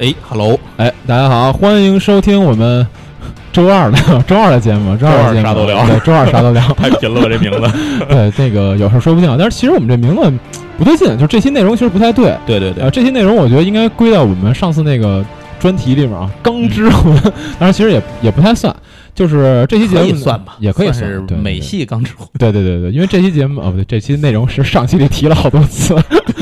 哎哎，Hello，哎，大家好，欢迎收听我们 周二的周二的节目，周二的节目啥都聊对，周二啥都聊。太贫了这名字。对，这个有时候说不定，但是其实我们这名字不对劲，就是这期内容其实不太对。对对对呃，，这期内容我觉得应该归到我们上次那个专题里面啊，钢之魂，当然其实也也不太算，就是这期节目呢以算吧，也可以算是美系钢之魂。对对对对，因为这期节目哦不对，这期内容是上期里提了好多次。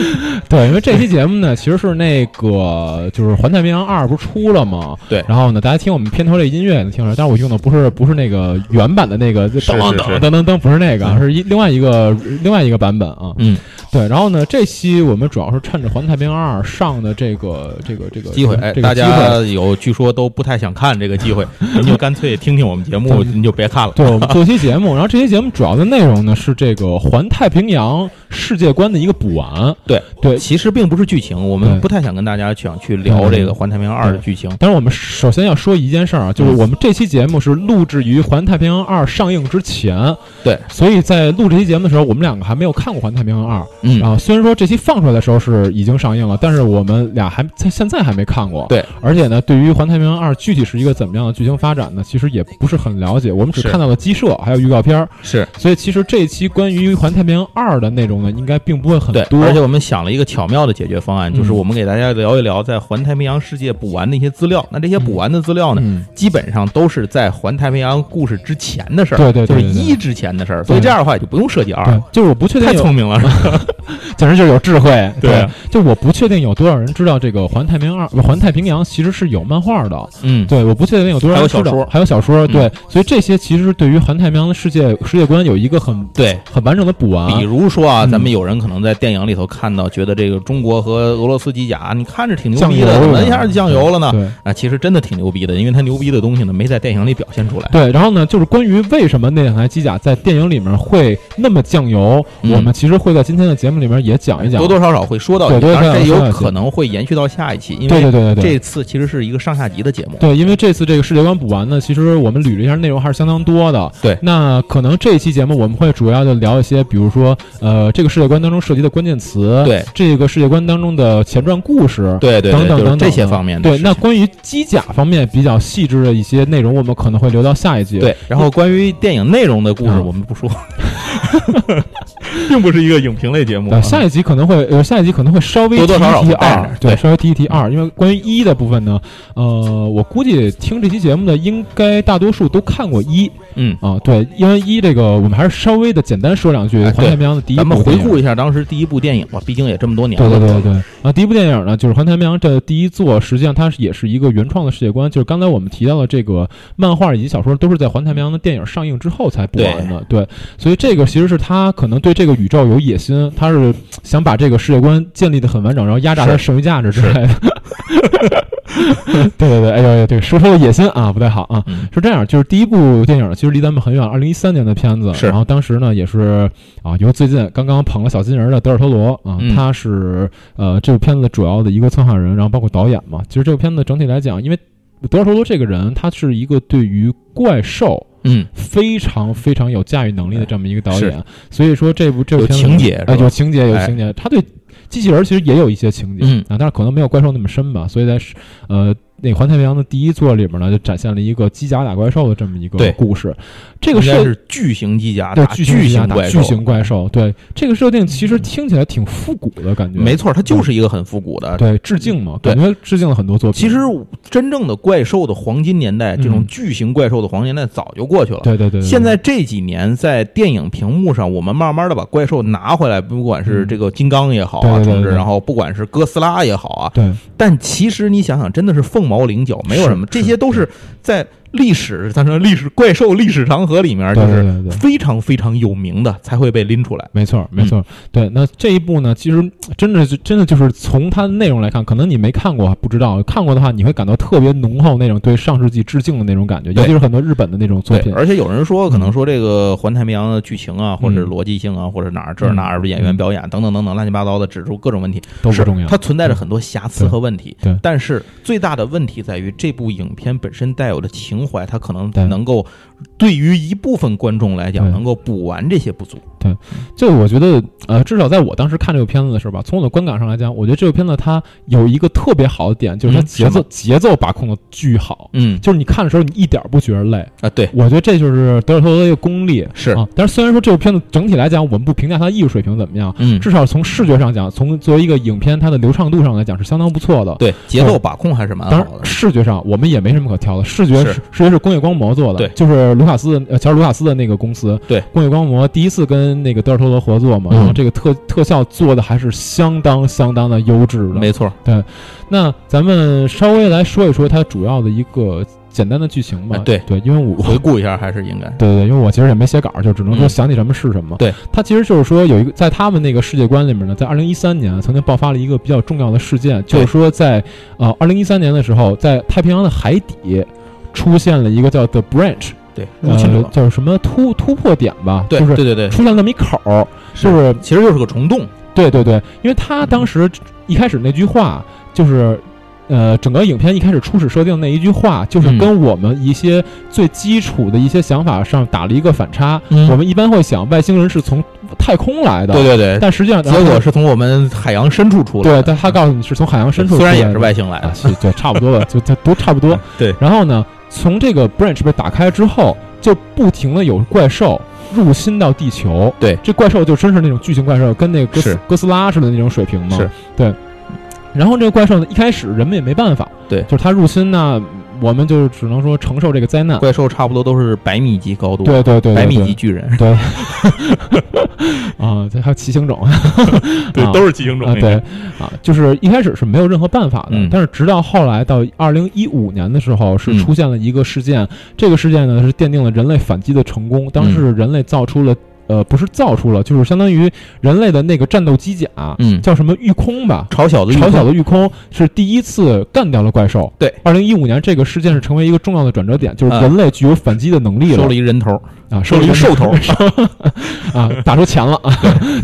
对，因为这期节目呢，其实是那个就是《环太平洋二》不是出了吗？对然后呢，大家听我们片头这音乐也能听出来，但是我用的不是不是那个原版的那个噔是噔是噔噔噔，不是那个，嗯是一另外一个另外一个版本啊。嗯，对，然后呢，这期我们主要是趁着《环太平洋二》上的这个这个这个机会，哎，大家有据说都不太想看这个机会，您就干脆听听我们节目，您就别看了。对，我们做期节目，然后这期节目主要的内容呢是这个环太平洋世界观的一个补完。对对，其实并不是剧情，我们不太想跟大家想去聊这个《环太平洋二》的剧情。但是我们首先要说一件事儿啊，就是我们这期节目是录制于《环太平洋二》上映之前，对，所以在录这期节目的时候，我们两个还没有看过《环太平洋二》嗯，啊。虽然说这期放出来的时候是已经上映了，但是我们俩还在现在还没看过。对，而且呢，对于《环太平洋二》具体是一个怎么样的剧情发展呢，其实也不是很了解，我们只看到了鸡舍还有预告片儿，是。所以其实这一期关于《环太平洋二》的内容呢，应该并不会很，多。而且我们想了一个巧妙的解决方案，就是嗯我们给大家聊一聊在《环太平洋世界》补完的一些资料。那这些补完的资料呢，嗯，基本上都是在《环太平洋》故事之前的事儿，对对对对对就是一之前的事儿。所以这样的话也就不用设计二对，，就是我不确定太聪明了。简直就是有智慧。对就我不确定有多少人知道这个《环太平洋二》《环太平洋》其实是有漫画的。嗯，对，我不确定有多少人知道，还有小说还有小说。嗯对，所以这些其实对于环太平洋的世界世界观有一个很对。很完整的补完。比如说啊，嗯咱们有人可能在电影里头看到，觉得这个中国和俄罗斯机甲，你看着挺牛逼的，怎么一下就酱油了呢？对啊，其实真的挺牛逼的，因为它牛逼的东西呢，没在电影里表现出来。对，然后呢，就是关于为什么那两台机甲在电影里面会那么酱油，嗯我们其实会在今天的节目里面也讲一讲。多多少少会说到，对多多当然这有可能会延续到下一期，因为对对对。这次其实是一个上下集的节目。对，因为这次这个世界观补完呢，其实我们捋了一下内容还是相当多的。对那可能这一期节目我们会主要的聊一些，比如说呃，这个世界观当中涉及的关键词，对。这个世界观当中的前传故事，对对对，等等等等就是这些方面的对，那关于机甲方面比较细致的一些内容，我们可能会留到下一集。对，然后关于电影内容的故事，嗯。我们不说，并不是一个影评类节目下一集可能会呃，下一集可能会稍微多多少少提一提二对，稍微提一提二，因为关于一的部分呢，呃，我估计听这期节目的应该大多数都看过一嗯，啊，对，因为一这个我们还是稍微的简单说两句《哎环太平洋》的第一咱们回顾一下当时第一部电影吧，毕竟也这么多年了。对对对对，啊，第一部电影呢，就是《环太平洋》这第一作，实际上它是也是一个原创的世界观，就是刚才我们提到的这个漫画以及小说，都是在《环太平洋》的电影上映之后才补完的，对，所以这个其实是他可能对这个宇宙有野心，他是想把这个世界观建立的很完整，然后压榨它剩余价值之类的。对对对，哎呦，对，说出了野心啊，不太好啊。嗯，是这样，就是第一部电影其实离咱们很远，二零一三年的片子。是然后当时呢也是啊，由最近刚刚捧了小金人的德尔托罗啊，嗯他是呃这部片子主要的一个策划人，然后包括导演嘛。其实这部片子整体来讲，因为德尔托罗这个人，他是一个对于怪兽嗯，非常非常有驾驭能力的这么一个导演，所以说这部这部有片子情节有情节有哎情节，他对机器人其实也有一些情节、嗯。啊，但是可能没有怪兽那么深吧，所以在呃那个环太平洋的第一作里面呢，就展现了一个机甲打怪兽的这么一个故事。这个设是巨型机甲打巨型怪兽，巨型怪兽，对这个设定其实听起来挺复古的感觉，没错，它就是一个很复古的。对致敬嘛，对感觉致敬了很多作品。其实真正的怪兽的黄金年代，这种嗯巨型怪兽的黄金年代早就过去了。对对对对，现在这几年，在电影屏幕上，我们慢慢的把怪兽拿回来，不管是这个金刚也好啊，然后不管是哥斯拉也好啊，对但其实你想想，真的是凤毛麟角，没有什么，这些都是。在历史，咱说历史怪兽历史长河里面，就是。非常非常有名的，才会被拎出来。没错，没错，对。那这一部呢，其实真的是真的就是从它的内容来看，可能你没看过不知道，看过的话，你会感到特别浓厚那种对上世纪致敬的那种感觉，尤其是很多日本的那种作品。而且有人说，可能说这个《环太平洋》的剧情啊，或者嗯逻辑性啊，或者哪儿这儿那儿演员表演等等等等乱七八糟的，指出各种问题，都不重要。它存在着很多瑕疵和问题。对对但是最大的问题在于这部影片本身带有的情怀，他可能对。能够对于一部分观众来讲，能够补完这些不足。对，就我觉得，呃，至少在我当时看这个片子的时候吧，从我的观感上来讲，我觉得这个片子它有一个特别好的点，就是它节奏节奏把控的巨好。嗯，就是你看的时候，你一点不觉得累啊。对，我觉得这就是德尔托罗的一个功力。是啊，但是虽然说这部片子整体来讲，我们不评价它的艺术水平怎么样，嗯，至少从视觉上讲，从作为一个影片它的流畅度上来讲是相当不错的。对，节奏把控还是蛮好的。视觉上我们也没什么可挑的，视觉是视觉是工业光魔做的，对，就是卢卡斯呃乔治卢卡斯的那个公司，对，工业光魔第一次跟那个德尔托罗合作嘛，然后这个特特效做的还是相当相当的优质的，没错。对，那咱们稍微来说一说它主要的一个简单的剧情吧。对对，因为我回顾一下还是应该。对对，因为我其实也没写稿，就只能说想起什么是什么。对，它其实就是说有一个在他们那个世界观里面呢，在二零一三年曾经爆发了一个比较重要的事件，就是说在呃二零一三年的时候，在太平洋的海底出现了一个叫 The Branch。对，入侵者叫什么突突破点吧？对，就是对对对，出现那么一口儿，就是其实就是个虫洞。对对对，因为他当时一开始那句话就是，呃，整个影片一开始初始设定那一句话，就是跟我们一些最基础的一些想法上打了一个反差。我们一般会想外星人是从太空来的，对对对，但实际上结果是从我们海洋深处出来。对，但他告诉你是从海洋深处，虽然也是外星来的，对，差不多吧，就都差不多。对，然后呢，从这个 branch 被打开之后。就不停的有怪兽入侵到地球，对，这怪兽就真是那种巨型怪兽，跟那个哥斯哥斯拉似的那种水平嘛，是对。然后这个怪兽呢，一开始人们也没办法，对，就是它入侵呢。我们就只能说承受这个灾难。怪兽差不多都是百米级高度，对对对，百米级巨人，对。啊，这还有骑行种，对，都是骑行种。对啊，就是一开始是没有任何办法的，但是直到后来到二零一五年的时候，是出现了一个事件，这个事件呢是奠定了人类反击的成功。当时人类造出了。呃，不是造出了，就是相当于人类的那个战斗机甲，嗯，叫什么御空吧？嘲小的嘲小的御空是第一次干掉了怪兽。对，二零一五年这个事件是成为一个重要的转折点，就是人类具有反击的能力了。收了一人头啊，收了一个兽头 啊，打出钱了，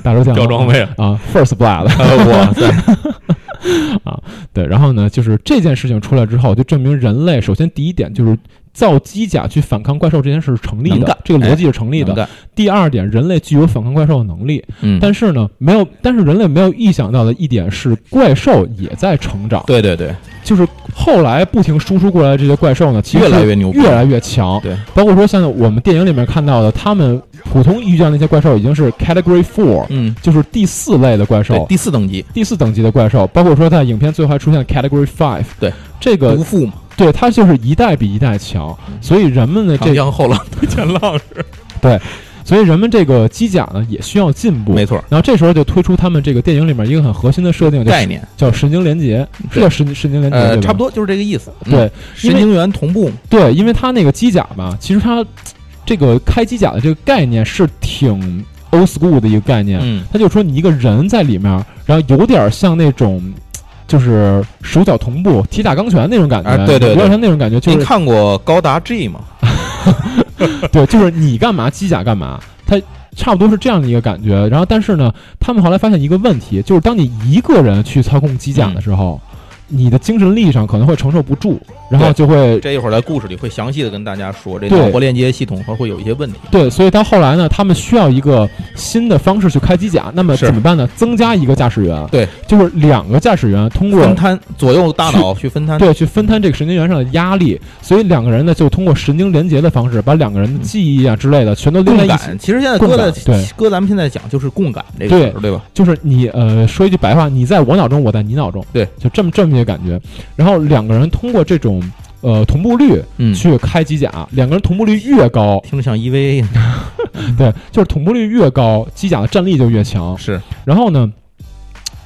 打出钱了，掉装备啊，First Blood，哇塞 啊，对，然后呢，就是这件事情出来之后，就证明人类首先第一点就是。造机甲去反抗怪兽这件事是成立的，这个逻辑是成立的。第二点，人类具有反抗怪兽的能力。嗯，但是呢，没有，但是人类没有意想到的一点是，怪兽也在成长。对对对，就是后来不停输出过来的这些怪兽呢，其实越来越牛，越来越强。对，包括说像我们电影里面看到的，他们普通遇见那些怪兽已经是 Category Four，嗯，就是第四类的怪兽，第四等级，第四等级的怪兽。包括说在影片最后还出现了 Category Five，对，这个毒妇嘛。对，它就是一代比一代强，所以人们的这江后浪推前浪是，对，所以人们这个机甲呢也需要进步，没错。然后这时候就推出他们这个电影里面一个很核心的设定概念，叫神经连接，是叫神神经连接，呃，差不多就是这个意思。对，神经元同步。对，因为它那个机甲吧，其实它这个开机甲的这个概念是挺 old school 的一个概念，嗯，它就说你一个人在里面，然后有点像那种。就是手脚同步、铁打钢拳那种感觉，对对，有点像那种感觉。您看过高达 G 吗？对，就是你干嘛，机甲干嘛，它差不多是这样的一个感觉。然后，但是呢，他们后来发现一个问题，就是当你一个人去操控机甲的时候。你的精神力上可能会承受不住，然后就会这一会儿在故事里会详细的跟大家说，这脑波链接系统它会有一些问题。对，所以到后来呢，他们需要一个新的方式去开机甲，那么怎么办呢？增加一个驾驶员，对，就是两个驾驶员通过分摊左右大脑去分摊，对，去分摊这个神经元上的压力，所以两个人呢就通过神经连接的方式，把两个人的记忆啊之类的全都连在一起。其实现在搁在对。搁咱们现在讲就是共感这个对。对吧？就是你呃说一句白话，你在我脑中，我在你脑中，对，就这么这么一个感觉。然后两个人通过这种呃同步率去开机甲，两个人同步率越高，听着像 EVA，对，就是同步率越高，机甲的战力就越强。是，然后呢，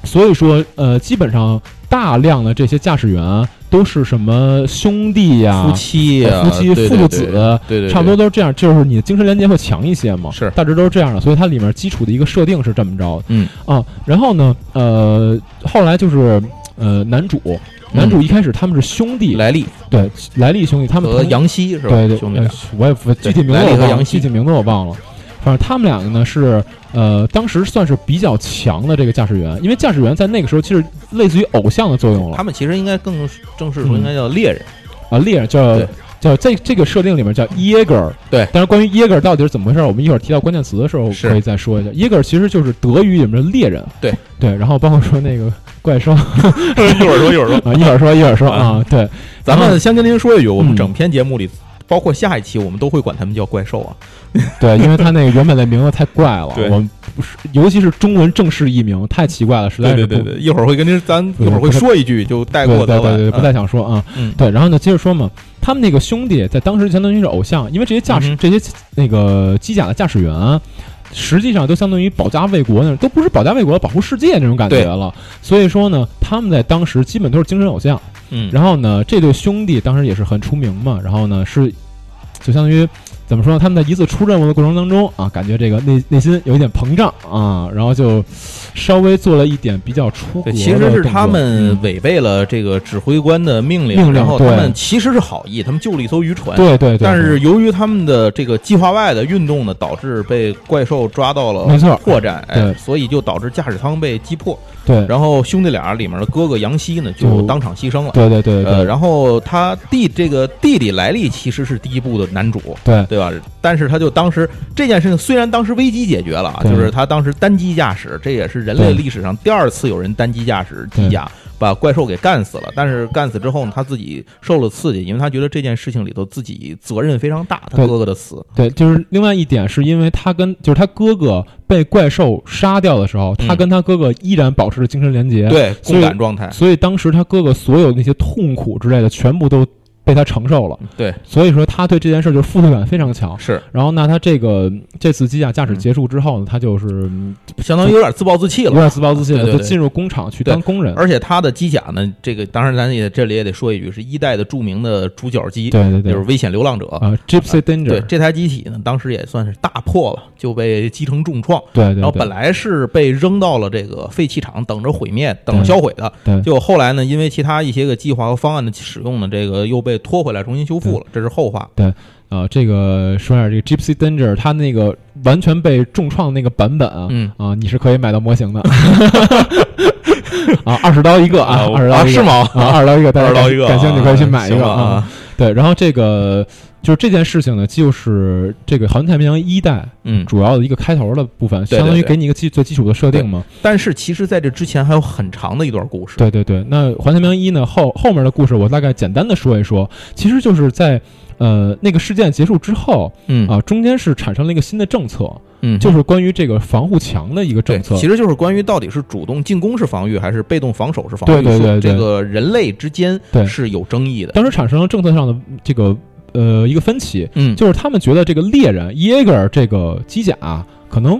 所以说呃，基本上大量的这些驾驶员都是什么兄弟呀、夫妻呀、夫妻、父子，对对，差不多都是这样，就是你的精神连接会强一些嘛。是，大致都是这样的，所以它里面基础的一个设定是这么着。嗯啊，然后呢，呃，后来就是呃，男主。男主一开始他们是兄弟，莱利对莱利兄弟，他们和杨希是吧？对对，兄弟，我也不具体名字我忘了，具体名字我忘了。反正他们两个呢是呃，当时算是比较强的这个驾驶员，因为驾驶员在那个时候其实类似于偶像的作用了。他们其实应该更正式说应该叫猎人啊，猎人叫叫这这个设定里面叫耶格尔。对，但是关于耶格尔到底是怎么回事，我们一会儿提到关键词的时候可以再说一下。耶格尔其实就是德语里面的猎人。对对，然后包括说那个怪兽，一会儿说一会儿说啊，一会儿说一会儿说啊，对，咱们先跟您说一句，我们整篇节目里。包括下一期，我们都会管他们叫怪兽啊。对，因为他那个原本的名字太怪了，我们尤其是中文正式译名太奇怪了，实在是。对对对，一会儿会跟您，咱一会儿会说一句，就带过的。对对对，不太想说啊。嗯。对，然后呢，接着说嘛，他们那个兄弟在当时相当于是偶像，因为这些驾驶、这些那个机甲的驾驶员，实际上都相当于保家卫国那种，都不是保家卫国、保护世界那种感觉了。所以说呢，他们在当时基本都是精神偶像。嗯。然后呢，这对兄弟当时也是很出名嘛。然后呢，是。就相当于怎么说？他们在一次出任务的过程当中啊，感觉这个内内心有一点膨胀啊，然后就稍微做了一点比较出格。其实是他们违背了这个指挥官的命令，命令然后他们其实是好意，他们救了一艘渔船。对对。但是由于他们的这个计划外的运动呢，导致被怪兽抓到了没错破绽，哎，所以就导致驾驶舱被击破。对，然后兄弟俩里面的哥哥杨希呢，就当场牺牲了。对对对，呃，然后他弟这个弟弟莱利其实是第一部的男主，对对吧？但是他就当时这件事情虽然当时危机解决了，就是他当时单机驾驶，这也是人类历史上第二次有人单机驾驶机甲。把怪兽给干死了，但是干死之后呢，他自己受了刺激，因为他觉得这件事情里头自己责任非常大。他哥哥的死，对，就是另外一点，是因为他跟就是他哥哥被怪兽杀掉的时候，他跟他哥哥依然保持着精神连结，对，共感状态。所以当时他哥哥所有那些痛苦之类的，全部都。被他承受了，对，所以说他对这件事就是负罪感非常强。是，然后那他这个这次机甲驾驶结束之后呢，他就是相当于有点自暴自弃了，有点自暴自弃了，就进入工厂去当工人。而且他的机甲呢，这个当然咱也这里也得说一句，是一代的著名的主角机，对对对，就是危险流浪者啊，Gypsy Danger。对，这台机体呢，当时也算是大破了，就被击成重创。对对。然后本来是被扔到了这个废弃厂，等着毁灭，等着销毁的。对。就后来呢，因为其他一些个计划和方案的使用呢，这个又被拖回来重新修。复了，这是后话。对，呃，这个说一下这个 Gypsy Danger，它那个完全被重创那个版本啊，嗯啊，你是可以买到模型的 啊，二十刀一个啊，二十刀是吗？啊，二十刀一个，二十刀一个，感兴趣可以去买一个啊。对，然后这个就是这件事情呢，就是这个《环太平洋》一代，嗯，主要的一个开头的部分，相当于给你一个基最基础的设定嘛。但是其实在这之前还有很长的一段故事。对对对，那《环太平洋》一呢后后面的故事，我大概简单的说一说，其实就是在呃那个事件结束之后，嗯啊，中间是产生了一个新的政策。嗯，就是关于这个防护墙的一个政策，其实就是关于到底是主动进攻是防御，还是被动防守是防御。对对对，这个人类之间是有争议的。当时产生了政策上的这个呃一个分歧，嗯，就是他们觉得这个猎人耶格尔这个机甲可能。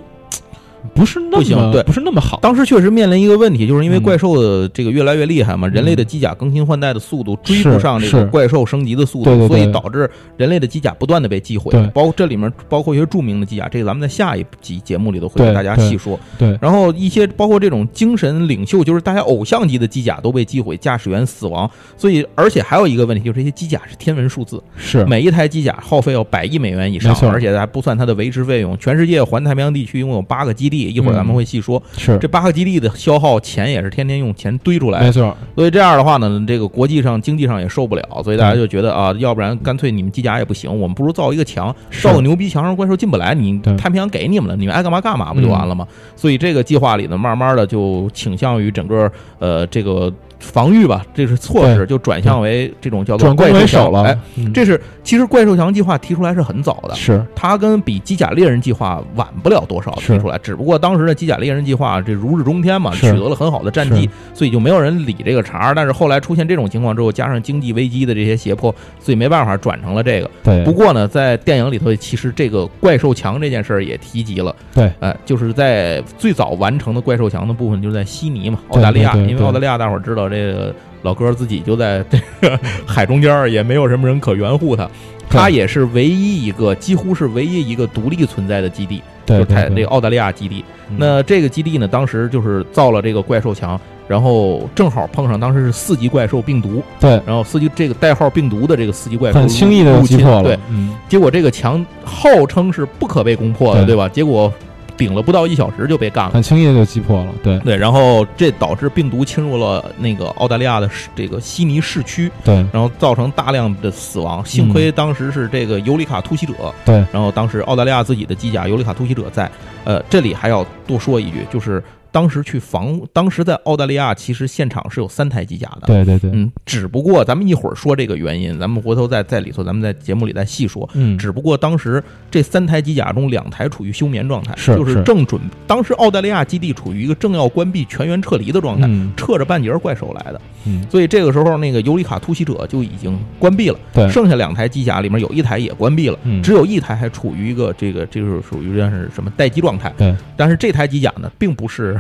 不是那么对，不是那么好。当时确实面临一个问题，就是因为怪兽的这个越来越厉害嘛，人类的机甲更新换代的速度追不上这个怪兽升级的速度，所以导致人类的机甲不断的被击毁。包括这里面包括一些著名的机甲，这个咱们在下一集节目里头会给大家细说。对，然后一些包括这种精神领袖，就是大家偶像级的机甲都被击毁，驾驶员死亡。所以，而且还有一个问题，就是这些机甲是天文数字，是每一台机甲耗费要百亿美元以上，而且还不算它的维持费用。全世界环太平洋地区拥有八个基地。一会儿咱们会细说，是这八个基地的消耗钱也是天天用钱堆出来，没错。所以这样的话呢，这个国际上经济上也受不了，所以大家就觉得啊，要不然干脆你们机甲也不行，我们不如造一个墙，造个牛逼墙，让怪兽进不来。你太平洋给你们了，你们爱干嘛干嘛不就完了吗？所以这个计划里呢，慢慢的就倾向于整个呃这个。防御吧，这是措施，就转向为这种叫做怪兽手了。哎，这是其实怪兽墙计划提出来是很早的，是它跟比机甲猎人计划晚不了多少提出来，只不过当时的机甲猎人计划这如日中天嘛，取得了很好的战绩，所以就没有人理这个茬儿。但是后来出现这种情况之后，加上经济危机的这些胁迫，所以没办法转成了这个。对。不过呢，在电影里头，其实这个怪兽墙这件事儿也提及了。对。哎，就是在最早完成的怪兽墙的部分，就是在悉尼嘛，澳大利亚，因为澳大利亚大伙儿知道这个。老哥自己就在这个海中间，也没有什么人可援护他。他也是唯一一个，几乎是唯一一个独立存在的基地，就在这个澳大利亚基地。那这个基地呢，当时就是造了这个怪兽墙，然后正好碰上当时是四级怪兽病毒。对，然后四级这个代号病毒的这个四级怪兽很轻易的击破了。对，结果这个墙号称是不可被攻破的，对吧？结果。顶了不到一小时就被干了，很轻易就击破了。对对，然后这导致病毒侵入了那个澳大利亚的这个悉尼市区，对，然后造成大量的死亡。幸亏当时是这个尤里卡突袭者，对，然后当时澳大利亚自己的机甲尤里卡突袭者在。呃，这里还要多说一句，就是。当时去防，当时在澳大利亚，其实现场是有三台机甲的。对对对，嗯，只不过咱们一会儿说这个原因，咱们回头再在里头，咱们在节目里再细说。嗯，只不过当时这三台机甲中，两台处于休眠状态，是就是正准。当时澳大利亚基地处于一个正要关闭、全员撤离的状态，撤着半截怪兽来的。嗯，所以这个时候，那个尤里卡突袭者就已经关闭了。对，剩下两台机甲里面有一台也关闭了，只有一台还处于一个这个，这是属于这是什么待机状态。对，但是这台机甲呢，并不是。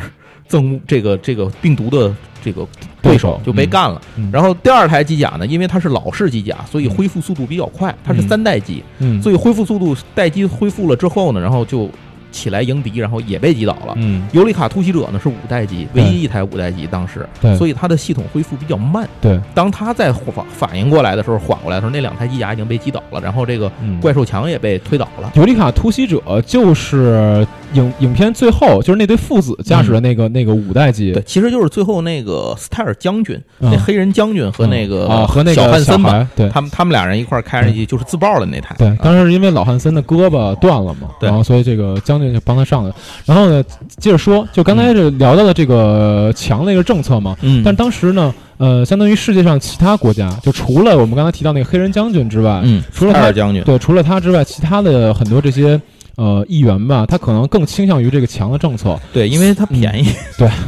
憎这个这个病毒的这个对手就被干了，然后第二台机甲呢，因为它是老式机甲，所以恢复速度比较快，它是三代机，所以恢复速度待机恢复了之后呢，然后就。起来迎敌，然后也被击倒了。嗯，尤里卡突袭者呢是五代机，唯一一台五代机，当时，所以它的系统恢复比较慢。对，当他在反反应过来的时候，缓过来的时候，那两台机甲已经被击倒了，然后这个怪兽墙也被推倒了。尤里卡突袭者就是影影片最后就是那对父子驾驶的那个那个五代机，对，其实就是最后那个斯泰尔将军，那黑人将军和那个啊和那个小汉森吧，对，他们他们俩人一块开着机就是自爆的那台。对，当时因为老汉森的胳膊断了嘛，然后所以这个将帮他上的。然后呢，接着说，就刚才这聊到的这个强的一个政策嘛，嗯，但当时呢，呃，相当于世界上其他国家，就除了我们刚才提到那个黑人将军之外，嗯，除了他将军，对，除了他之外，其他的很多这些呃议员吧，他可能更倾向于这个强的政策，对，因为他便宜，对。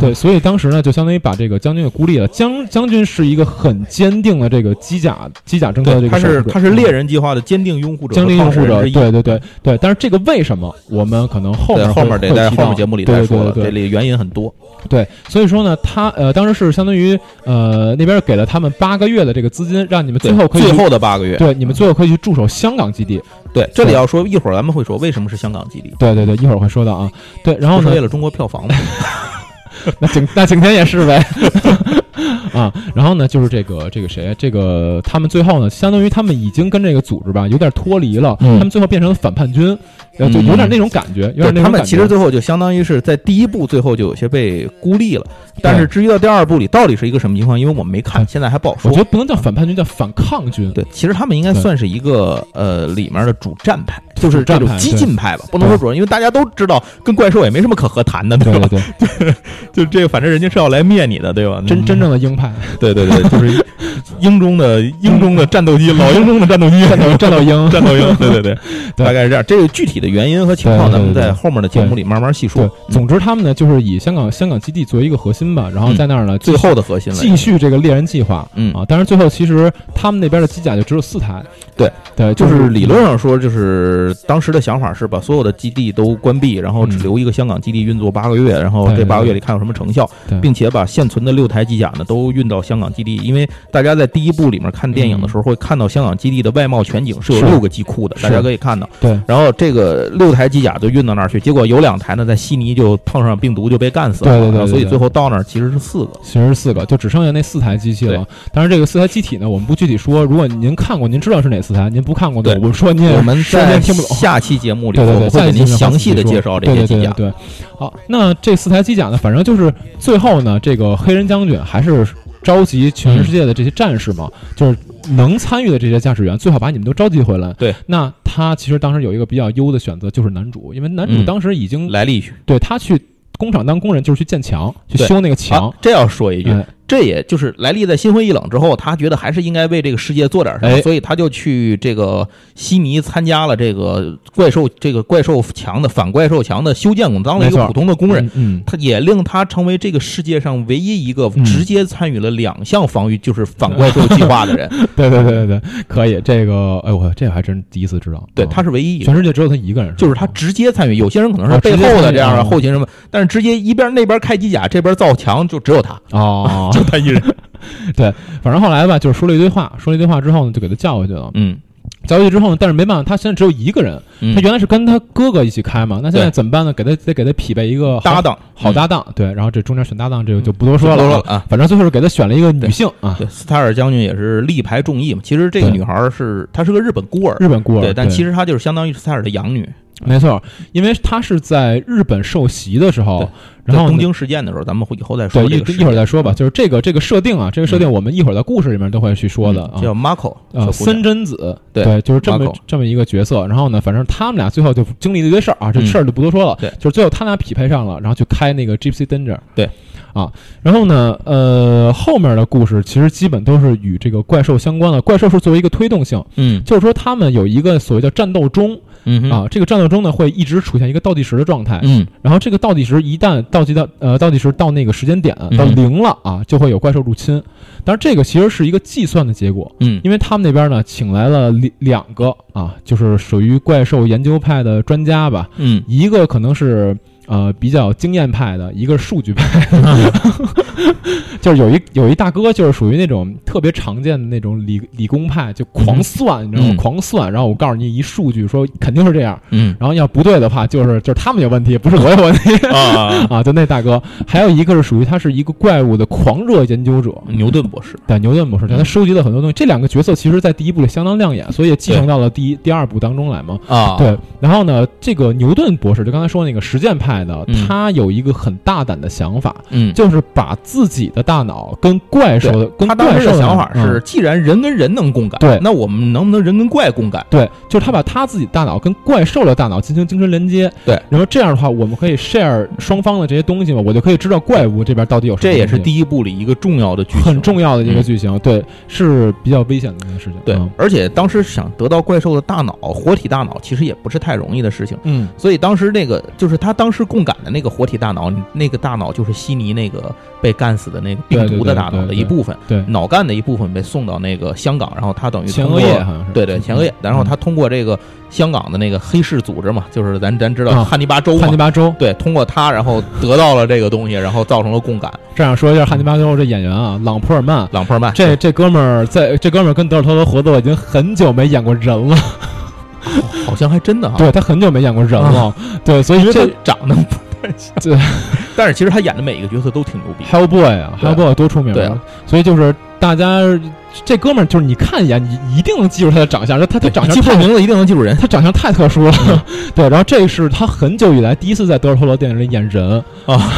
对，所以当时呢，就相当于把这个将军给孤立了。将将军是一个很坚定的这个机甲机甲政策的这个，他是他是猎人计划的坚定拥护者，坚定拥护者。对对对对，但是这个为什么我们可能后面后面得在后面节目里再说了，这里原因很多。对，所以说呢，他呃当时是相当于呃那边给了他们八个月的这个资金，让你们最后可以最后的八个月，对，你们最后可以去驻守香港基地。对，这里要说一会儿咱们会说为什么是香港基地。对对对，一会儿会说到啊。对，然后呢，为了中国票房嘛。那景那景天也是呗，啊，然后呢，就是这个这个谁，这个他们最后呢，相当于他们已经跟这个组织吧有点脱离了，他们最后变成了反叛军。就有点那种感觉，有点那种感觉。他们其实最后就相当于是在第一部最后就有些被孤立了，但是至于到第二部里到底是一个什么情况，因为我们没看，现在还不好说。我觉得不能叫反叛军，叫反抗军。对，其实他们应该算是一个呃里面的主战派，就是这种激进派吧，不能说主，因为大家都知道跟怪兽也没什么可和谈的，对吧？对对，就这个，反正人家是要来灭你的，对吧？真真正的鹰派，对对对，就是鹰中的鹰中的战斗机，老鹰中的战斗机，战斗战斗鹰，战斗鹰，对对对，大概是这样。这个具体的原因和情况。咱们在后面的节目里慢慢细说。总之，他们呢就是以香港香港基地作为一个核心吧，然后在那儿呢最后的核心继续这个猎人计划。嗯啊，但是最后其实他们那边的机甲就只有四台。对对，就是理论上说，就是当时的想法是把所有的基地都关闭，然后只留一个香港基地运作八个月，然后这八个月里看有什么成效，并且把现存的六台机甲呢都运到香港基地。因为大家在第一部里面看电影的时候会看到香港基地的外貌全景是有六个机库的，大家可以看到。对，然后这个六台机甲就运到那儿去，结果有两台呢在悉尼就碰上病毒就被干死了。对对对，所以最后到那儿其实是四个，其实是四个，就只剩下那四台机器了。但是这个四台机体呢，我们不具体说。如果您看过，您知道是哪四台；您不看过。对，我说您我们在听不懂。下期节目里，对对对，会给您详细的介绍这些机甲。对，好，那这四台机甲呢，反正就是最后呢，这个黑人将军还是召集全世界的这些战士嘛，就是能参与的这些驾驶员，最好把你们都召集回来。对，那他其实当时有一个比较优的选择，就是男主，因为男主当时已经来历去，对他去工厂当工人，就是去建墙，去修那个墙。这要说一句。这也就是莱利在心灰意冷之后，他觉得还是应该为这个世界做点什么，所以他就去这个悉尼参加了这个怪兽这个怪兽墙的反怪兽墙的修建工，当了一个普通的工人。嗯，他也令他成为这个世界上唯一一个直接参与了两项防御，就是反怪兽计划的人。对对对对对，可以。这个，哎我这还真第一次知道。对，他是唯一，全世界只有他一个人，就是他直接参与。有些人可能是背后的这样的后勤什么，但是直接一边那边开机甲，这边造墙，就只有他。哦。就他一人，对，反正后来吧，就是说了一堆话，说了一堆话之后呢，就给他叫回去了。嗯，叫回去之后呢，但是没办法，他现在只有一个人。他原来是跟他哥哥一起开嘛，那现在怎么办呢？给他得给他匹配一个搭档，好搭档。对，然后这中间选搭档，这个就不多说了啊。反正最后是给他选了一个女性啊。对，斯塔尔将军也是力排众议嘛。其实这个女孩是她是个日本孤儿，日本孤儿。对，但其实她就是相当于斯塔尔的养女。没错，因为他是在日本受袭的时候，然后东京事件的时候，咱们会以后再说。对，一一会儿再说吧。就是这个这个设定啊，这个设定我们一会儿在故事里面都会去说的啊。叫 Marco，呃，森真子，对，就是这么这么一个角色。然后呢，反正他们俩最后就经历了一堆事儿啊，这事儿就不多说了。对，就是最后他俩匹配上了，然后去开那个 Gypsy Danger。对。啊，然后呢，呃，后面的故事其实基本都是与这个怪兽相关的。怪兽是作为一个推动性，嗯，就是说他们有一个所谓的战斗钟，嗯啊，这个战斗中呢会一直出现一个倒计时的状态，嗯，然后这个倒计时一旦倒计到呃倒计时到那个时间点到零了啊，就会有怪兽入侵。但是，这个其实是一个计算的结果，嗯，因为他们那边呢请来了两两个啊，就是属于怪兽研究派的专家吧，嗯，一个可能是。呃，比较经验派的一个数据派，就是有一有一大哥，就是属于那种特别常见的那种理理工派，就狂算，你知道吗？狂算。然后我告诉你一数据，说肯定是这样。嗯。然后要不对的话，就是就是他们有问题，不是我有问题啊 啊！就那大哥，还有一个是属于他是一个怪物的狂热研究者，牛顿博士。对，牛顿博士，他收集了很多东西。这两个角色其实在第一部里相当亮眼，所以继承到了第一、第二部当中来嘛。啊。对。然后呢，这个牛顿博士，就刚才说那个实践派。的他有一个很大胆的想法，嗯，就是把自己的大脑跟怪兽的，跟怪兽的想法是，既然人跟人能共感，对，那我们能不能人跟怪共感？对，就是他把他自己大脑跟怪兽的大脑进行精神连接，对，然后这样的话，我们可以 share 双方的这些东西嘛，我就可以知道怪物这边到底有什么。这也是第一部里一个重要的剧情，很重要的一个剧情，对，是比较危险的一件事情。对，而且当时想得到怪兽的大脑，活体大脑，其实也不是太容易的事情。嗯，所以当时那个就是他当时共感的那个活体大脑，那个大脑就是悉尼那个被干死的那个病毒的大脑的一部分，对。脑干的一部分被送到那个香港，然后他等于前额叶对对前额叶，然后他通过这个香港的那个黑市组织嘛，就是咱咱知道汉尼拔州，汉尼拔州。对，通过他然后得到了这个东西，然后造成了共感。这样说一下汉尼拔州这演员啊，朗普尔曼，朗普尔曼，这这哥们儿在这哥们儿跟德尔托罗合作已经很久没演过人了。好像还真的哈，对他很久没演过人了，对，所以这长得不太像。对，但是其实他演的每一个角色都挺牛逼。Hellboy 啊，Hellboy 多出名啊！所以就是大家这哥们儿，就是你看一眼，你一定能记住他的长相。他他长相记不名字一定能记住人，他长相太特殊了。对，然后这是他很久以来第一次在德尔托罗电影里演人啊。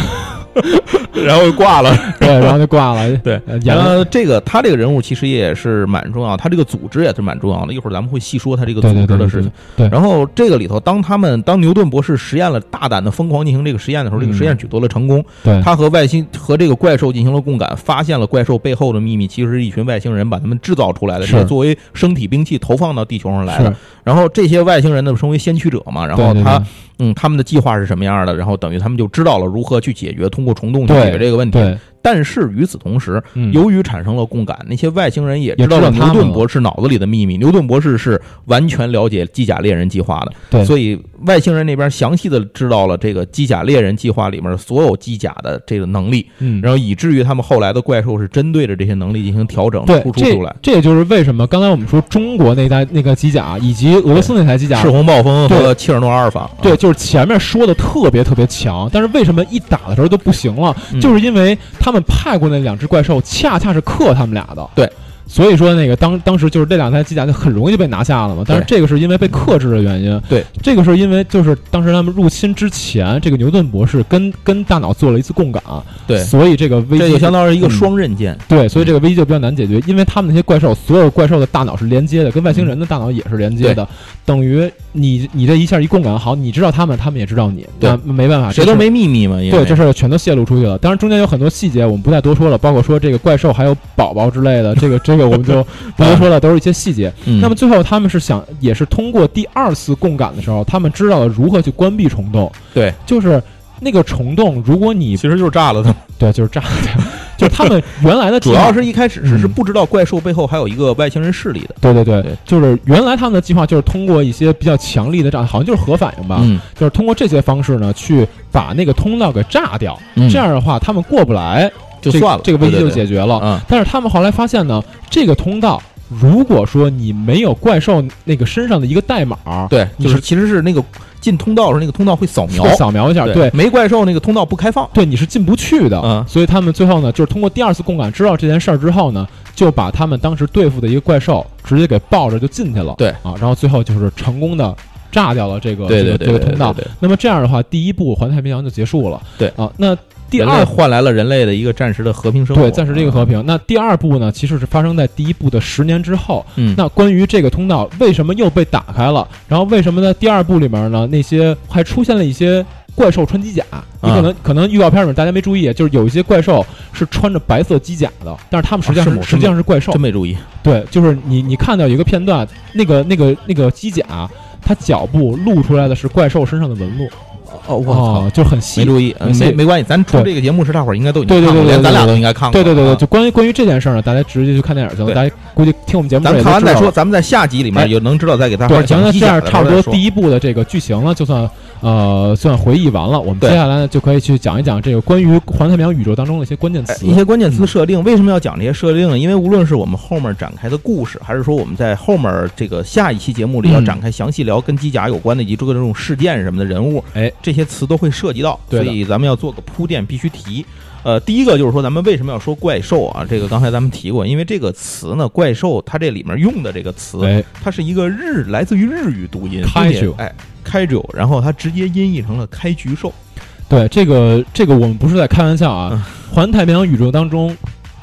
然后就挂了，对，然后就挂了。对，然后这个他这个人物其实也是蛮重要，他这个组织也是蛮重要的。一会儿咱们会细说他这个组织的事情。对，然后这个里头，当他们当牛顿博士实验了大胆的疯狂进行这个实验的时候，这个实验取得了成功。对，他和外星和这个怪兽进行了共感，发现了怪兽背后的秘密，其实是一群外星人把他们制造出来的，是作为生体兵器投放到地球上来的。然后这些外星人呢，称为先驱者嘛。然后他。嗯，他们的计划是什么样的？然后等于他们就知道了如何去解决，通过虫洞去解决这个问题。但是与此同时，由于产生了共感，那些外星人也知道了牛顿博士脑子里的秘密。牛顿博士是完全了解机甲猎人计划的，所以外星人那边详细的知道了这个机甲猎人计划里面所有机甲的这个能力。嗯，然后以至于他们后来的怪兽是针对着这些能力进行调整，突出出来。这也就是为什么刚才我们说中国那台那个机甲以及俄罗斯那台机甲赤红暴风和切尔诺阿尔法，对，就是前面说的特别特别强，但是为什么一打的时候就不行了？就是因为他们派过那两。只怪兽恰恰是克他们俩的，对。所以说，那个当当时就是这两台机甲就很容易就被拿下了嘛。但是这个是因为被克制的原因。对，这个是因为就是当时他们入侵之前，这个牛顿博士跟跟大脑做了一次共感。对，所以这个危机就相当于一个双刃剑。对，所以这个危机就比较难解决，因为他们那些怪兽，所有怪兽的大脑是连接的，跟外星人的大脑也是连接的。等于你你这一下一共感好，你知道他们，他们也知道你。对，没办法，谁都没秘密嘛。对，这事全都泄露出去了。当然中间有很多细节，我们不再多说了，包括说这个怪兽还有宝宝之类的，这个这个我们就。不多说了，都是一些细节。那么最后他们是想，也是通过第二次共感的时候，他们知道了如何去关闭虫洞。对，就是那个虫洞，如果你其实就是炸了的。对，就是炸的。就他们原来的主要是一开始只是不知道怪兽背后还有一个外星人势力的。对对对，就是原来他们的计划就是通过一些比较强力的炸，好像就是核反应吧。嗯，就是通过这些方式呢，去把那个通道给炸掉。这样的话，他们过不来。就算了，这个危机就解决了。嗯，但是他们后来发现呢，这个通道，如果说你没有怪兽那个身上的一个代码，对，就是其实是那个进通道的时候那个通道会扫描，扫描一下，对，没怪兽那个通道不开放，对，你是进不去的。嗯，所以他们最后呢，就是通过第二次共感知道这件事儿之后呢，就把他们当时对付的一个怪兽直接给抱着就进去了。对啊，然后最后就是成功的。炸掉了这个这个这个通道。那么这样的话，第一步环太平洋就结束了。对啊，那第二换来了人类的一个暂时的和平生活。对，暂时这个和平。那第二步呢，其实是发生在第一步的十年之后。嗯，那关于这个通道为什么又被打开了？然后为什么在第二部里面呢？那些还出现了一些。怪兽穿机甲，你可能可能预告片里面大家没注意，就是有一些怪兽是穿着白色机甲的，但是他们实际上是实际上是怪兽，真没注意。对，就是你你看到一个片段，那个那个那个机甲，它脚部露出来的是怪兽身上的纹路。哦，我操，就很细，没注意，没没关系，咱出这个节目是大伙儿应该都已经看过，连咱俩都应该看过。对对对对，就关于关于这件事儿呢，大家直接去看电影去了。大家估计听我们节目，咱看完再说，咱们在下集里面有能知道再给大伙儿讲。行，那这样差不多第一部的这个剧情了，就算呃算回忆完了。我们接下来呢就可以去讲一讲这个关于环太平洋宇宙当中的一些关键词，一些关键词设定。为什么要讲这些设定呢？因为无论是我们后面展开的故事，还是说我们在后面这个下一期节目里要展开详细聊跟机甲有关的以及各种事件什么的人物，哎，这些词都会涉。及到，所以咱们要做个铺垫，必须提。呃，第一个就是说，咱们为什么要说怪兽啊？这个刚才咱们提过，因为这个词呢，怪兽它这里面用的这个词，它是一个日来自于日语读音，开开局，然后它直接音译成了开局兽。对，这个这个我们不是在开玩笑啊，环太平洋宇宙当中。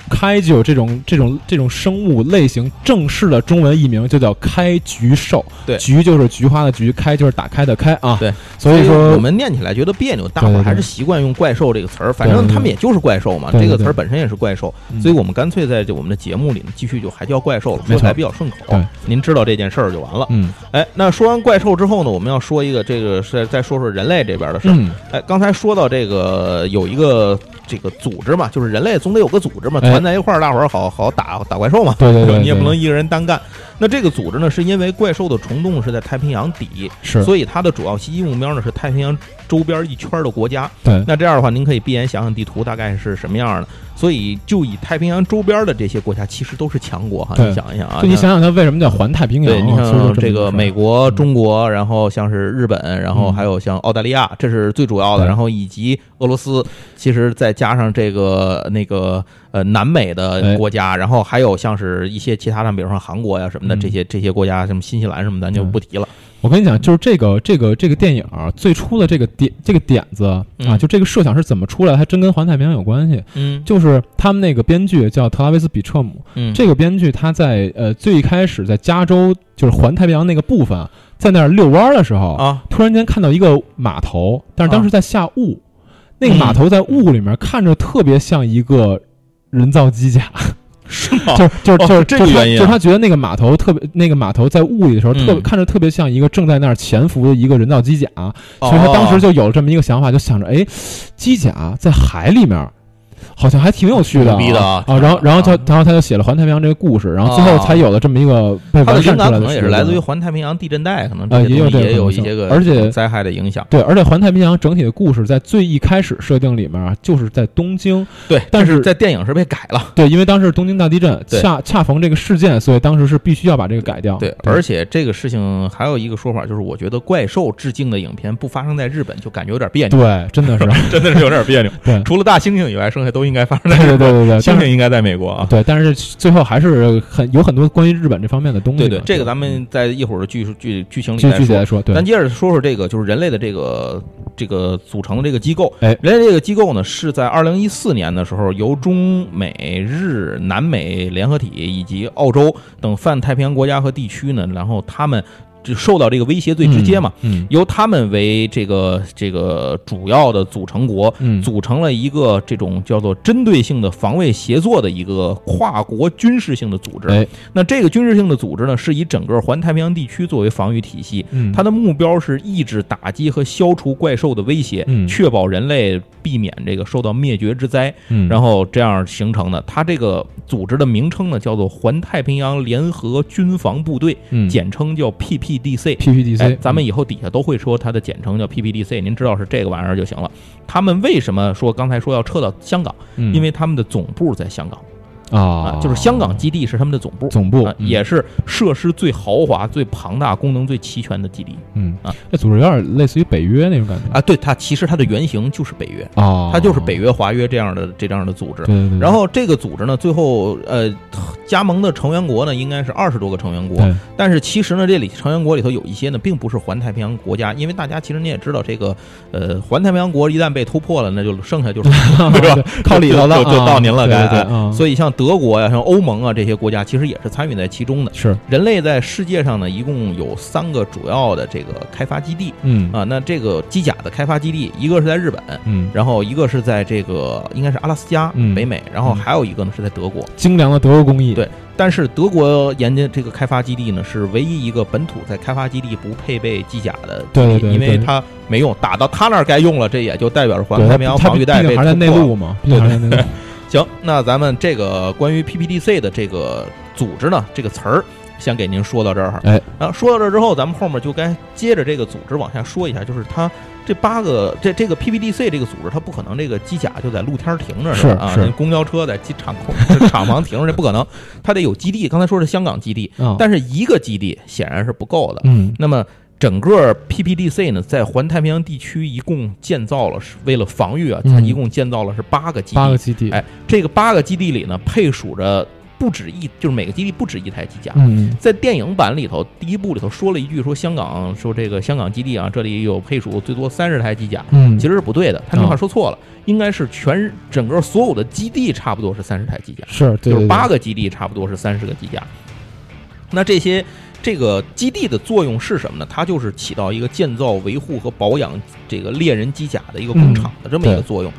开就这种这种这种生物类型，正式的中文译名就叫开菊兽。对，菊就是菊花的菊，开就是打开的开啊。对，所以说我们念起来觉得别扭，大伙儿还是习惯用怪兽这个词儿。反正他们也就是怪兽嘛，这个词儿本身也是怪兽，所以我们干脆在我们的节目里呢，继续就还叫怪兽了，说起来比较顺口。对，您知道这件事儿就完了。嗯，哎，那说完怪兽之后呢，我们要说一个这个是再说说人类这边的事儿。哎，刚才说到这个有一个这个组织嘛，就是人类总得有个组织嘛，团在一块儿，大伙儿好。好好打打怪兽嘛，对对对，你也不能一个人单干。那这个组织呢，是因为怪兽的虫洞是在太平洋底，是，所以它的主要袭击目标呢是太平洋周边一圈的国家。对，那这样的话，您可以闭眼想想地图大概是什么样的。所以，就以太平洋周边的这些国家，其实都是强国哈。你想一想啊，就你想想，它为什么叫环太平洋？对，你像这个美国、中国，然后像是日本，然后还有像澳大利亚，这是最主要的。然后以及俄罗斯，其实再加上这个那个呃南美的国家，然后还有像是一些其他的，比如说韩国呀什么的这些这些国家，什么新西兰什么，咱就不提了。我跟你讲，就是这个这个这个电影最初的这个点这个点子啊，就这个设想是怎么出来的，还真跟环太平洋有关系。嗯，就是他们那个编剧叫特拉维斯比彻姆，嗯，这个编剧他在呃最开始在加州就是环太平洋那个部分，在那儿遛弯的时候啊，突然间看到一个码头，但是当时在下雾，那个码头在雾里面看着特别像一个人造机甲。是吗？就就就是这个原因，就是他觉得那个码头特别，那个码头在雾里的时候，特看着特别像一个正在那儿潜伏的一个人造机甲，所以他当时就有了这么一个想法，就想着，哎，机甲在海里面。好像还挺有趣的啊！然后，然后他，然后他就写了《环太平洋》这个故事，然后最后才有了这么一个被完善出来的。可能也是来自于环太平洋地震带，可能也有也有一些个而且灾害的影响。对，而且环太平洋整体的故事在最一开始设定里面就是在东京，对，但是在电影是被改了。对，因为当时东京大地震，恰恰逢这个事件，所以当时是必须要把这个改掉。对，而且这个事情还有一个说法，就是我觉得怪兽致敬的影片不发生在日本，就感觉有点别扭。对，真的是，真的是有点别扭。对，除了大猩猩以外，剩下都应该发生在。对对对，对，相信应该在美国啊。对，但是最后还是很有很多关于日本这方面的东西。对对，这个咱们在一会儿的剧剧剧情里具体来说。咱接着说说这个，就是人类的这个这个组成的这个机构。哎，人类这个机构呢，是在二零一四年的时候，由中美日南美联合体以及澳洲等泛太平洋国家和地区呢，然后他们。就受到这个威胁最直接嘛，由他们为这个这个主要的组成国，组成了一个这种叫做针对性的防卫协作的一个跨国军事性的组织。那这个军事性的组织呢，是以整个环太平洋地区作为防御体系，它的目标是抑制、打击和消除怪兽的威胁，确保人类避免这个受到灭绝之灾。然后这样形成的，它这个组织的名称呢，叫做环太平洋联合军防部队，简称叫 PP。PPDC，咱们以后底下都会说它的简称叫 PPDC，您知道是这个玩意儿就行了。他们为什么说刚才说要撤到香港？因为他们的总部在香港。啊，就是香港基地是他们的总部，总部也是设施最豪华、最庞大、功能最齐全的基地。嗯啊，那组织有点类似于北约那种感觉啊。对，它其实它的原型就是北约啊，它就是北约、华约这样的这样的组织。对对。然后这个组织呢，最后呃加盟的成员国呢，应该是二十多个成员国。但是其实呢，这里成员国里头有一些呢，并不是环太平洋国家，因为大家其实你也知道，这个呃环太平洋国一旦被突破了，那就剩下就是 对吧？靠里头了，就到您了，该。所以像德国呀，像欧盟啊这些国家，其实也是参与在其中的。是人类在世界上呢，一共有三个主要的这个开发基地。嗯啊，那这个机甲的开发基地，一个是在日本，嗯，然后一个是在这个应该是阿拉斯加，嗯北美，然后还有一个呢是在德国。精良的德国工艺。对，但是德国研究这个开发基地呢，是唯一一个本土在开发基地不配备机甲的。对对，因为它没用，打到他那儿该用了，这也就代表着环太平洋防御带被还在内陆嘛？对对对。行，那咱们这个关于 PPDC 的这个组织呢，这个词儿先给您说到这儿。哎，然后说到这儿之后，咱们后面就该接着这个组织往下说一下，就是它这八个这这个 PPDC 这个组织，它不可能这个机甲就在露天停着是啊，公交车在机场空 厂房停着，这不可能，它得有基地。刚才说是香港基地，但是一个基地显然是不够的。嗯，那么。整个 PPDC 呢，在环太平洋地区一共建造了，是为了防御啊，它一共建造了是八个基地。八个基地，哎，这个八个基地里呢，配属着不止一，就是每个基地不止一台机甲。嗯，在电影版里头，第一部里头说了一句，说香港说这个香港基地啊，这里有配属最多三十台机甲。嗯，其实是不对的，他那话说错了，应该是全整个所有的基地差不多是三十台机甲，是，就是八个基地差不多是三十个机甲。那这些。这个基地的作用是什么呢？它就是起到一个建造、维护和保养这个猎人机甲的一个工厂的这么一个作用。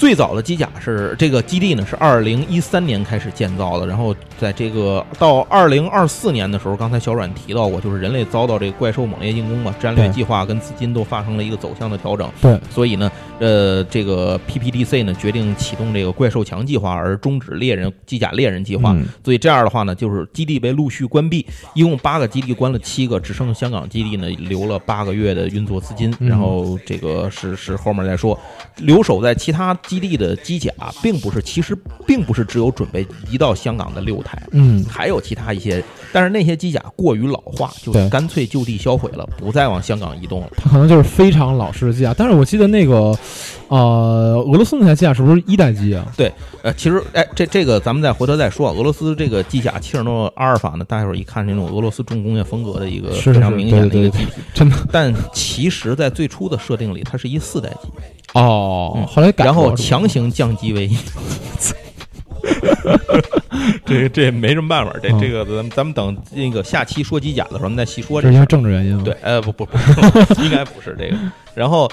最早的机甲是这个基地呢，是二零一三年开始建造的。然后在这个到二零二四年的时候，刚才小阮提到过，就是人类遭到这个怪兽猛烈进攻嘛，战略计划跟资金都发生了一个走向的调整。对，所以呢，呃，这个 PPDC 呢决定启动这个怪兽强计划，而终止猎人机甲猎人计划。所以这样的话呢，就是基地被陆续关闭，一共八个基地关了七个，只剩香港基地呢留了八个月的运作资金。然后这个是是后面再说，留守在其他。基地的机甲并不是，其实并不是只有准备移到香港的六台，嗯，还有其他一些，但是那些机甲过于老化，就干脆就地销毁了，不再往香港移动了。它可能就是非常老式的机甲，但是我记得那个，呃，俄罗斯那台机甲是不是一代机啊？对，呃，其实，哎，这这个咱们再回头再说。俄罗斯这个机甲切尔诺阿尔法呢，大伙儿一看，那种俄罗斯重工业风格的一个非常明显的一个机体，真的。但其实，在最初的设定里，它是一四代机。哦，后来改，然后强行降级为，这这没什么办法，这这个咱们咱们等那个下期说机甲的时候，咱们再细说。这是政治原因吗对，呃，不不不，应该不是这个。然后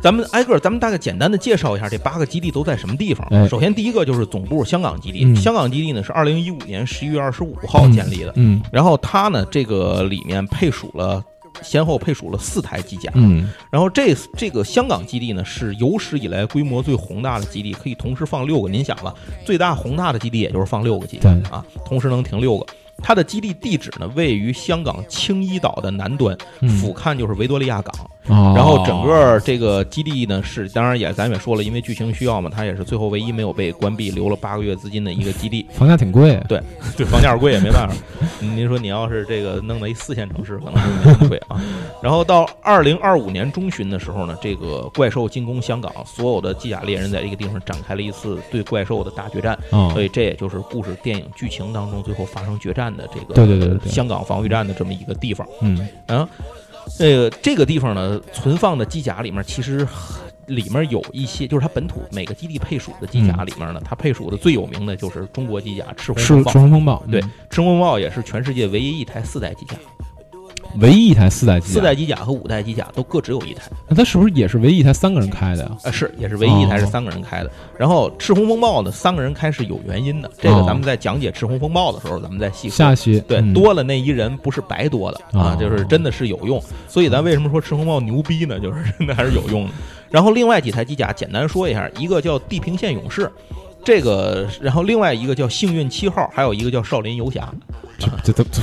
咱们挨个，咱们大概简单的介绍一下这八个基地都在什么地方。首先第一个就是总部香港基地，香港基地呢是二零一五年十一月二十五号建立的。嗯，然后它呢这个里面配属了。先后配属了四台机甲，嗯，然后这这个香港基地呢是有史以来规模最宏大的基地，可以同时放六个。您想吧，最大宏大的基地也就是放六个机甲啊，同时能停六个。它的基地地址呢位于香港青衣岛的南端，俯瞰就是维多利亚港。然后整个这个基地呢是，当然也咱也说了，因为剧情需要嘛，它也是最后唯一没有被关闭、留了八个月资金的一个基地。房价挺贵，对对，房价贵也没办法。您说你要是这个弄到一四线城市，可能就没那么贵啊。然后到二零二五年中旬的时候呢，这个怪兽进攻香港，所有的机甲猎人在这个地方展开了一次对怪兽的大决战。所以这也就是故事电影剧情当中最后发生决战的这个对对对香港防御战的这么一个地方。嗯啊。这个这个地方呢，存放的机甲里面，其实里面有一些，就是它本土每个基地配属的机甲里面呢，它配属的最有名的就是中国机甲赤红赤红风暴。对，赤红风暴也是全世界唯一一台四代机甲。唯一一台四代机，四代机甲和五代机甲都各只有一台。那它是不是也是唯一一台三个人开的呀？啊，是，也是唯一一台是三个人开的。然后赤红风暴呢，三个人开是有原因的。这个咱们在讲解赤红风暴的时候，咱们再细说。下期对，多了那一人不是白多的啊，就是真的是有用。所以咱为什么说赤红风暴牛逼呢？就是真的还是有用的。然后另外几台机甲简单说一下，一个叫地平线勇士。这个，然后另外一个叫幸运七号，还有一个叫少林游侠，这这这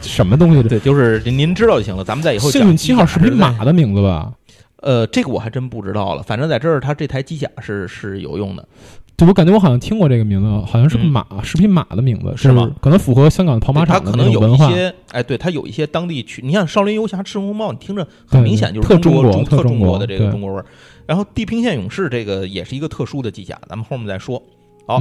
什么东西？对，就是您知道就行了。咱们在以后幸运七号是匹马的名字吧？呃，这个我还真不知道了。反正在这儿，它这台机甲是是有用的。对，我感觉我好像听过这个名字，好像是个马，是匹马的名字，是吗？可能符合香港的跑马场的可能有一些，哎，对，它有一些当地区。你像少林游侠赤红帽，你听着很明显就是中国特中国的这个中国味儿。然后地平线勇士这个也是一个特殊的机甲，咱们后面再说。好，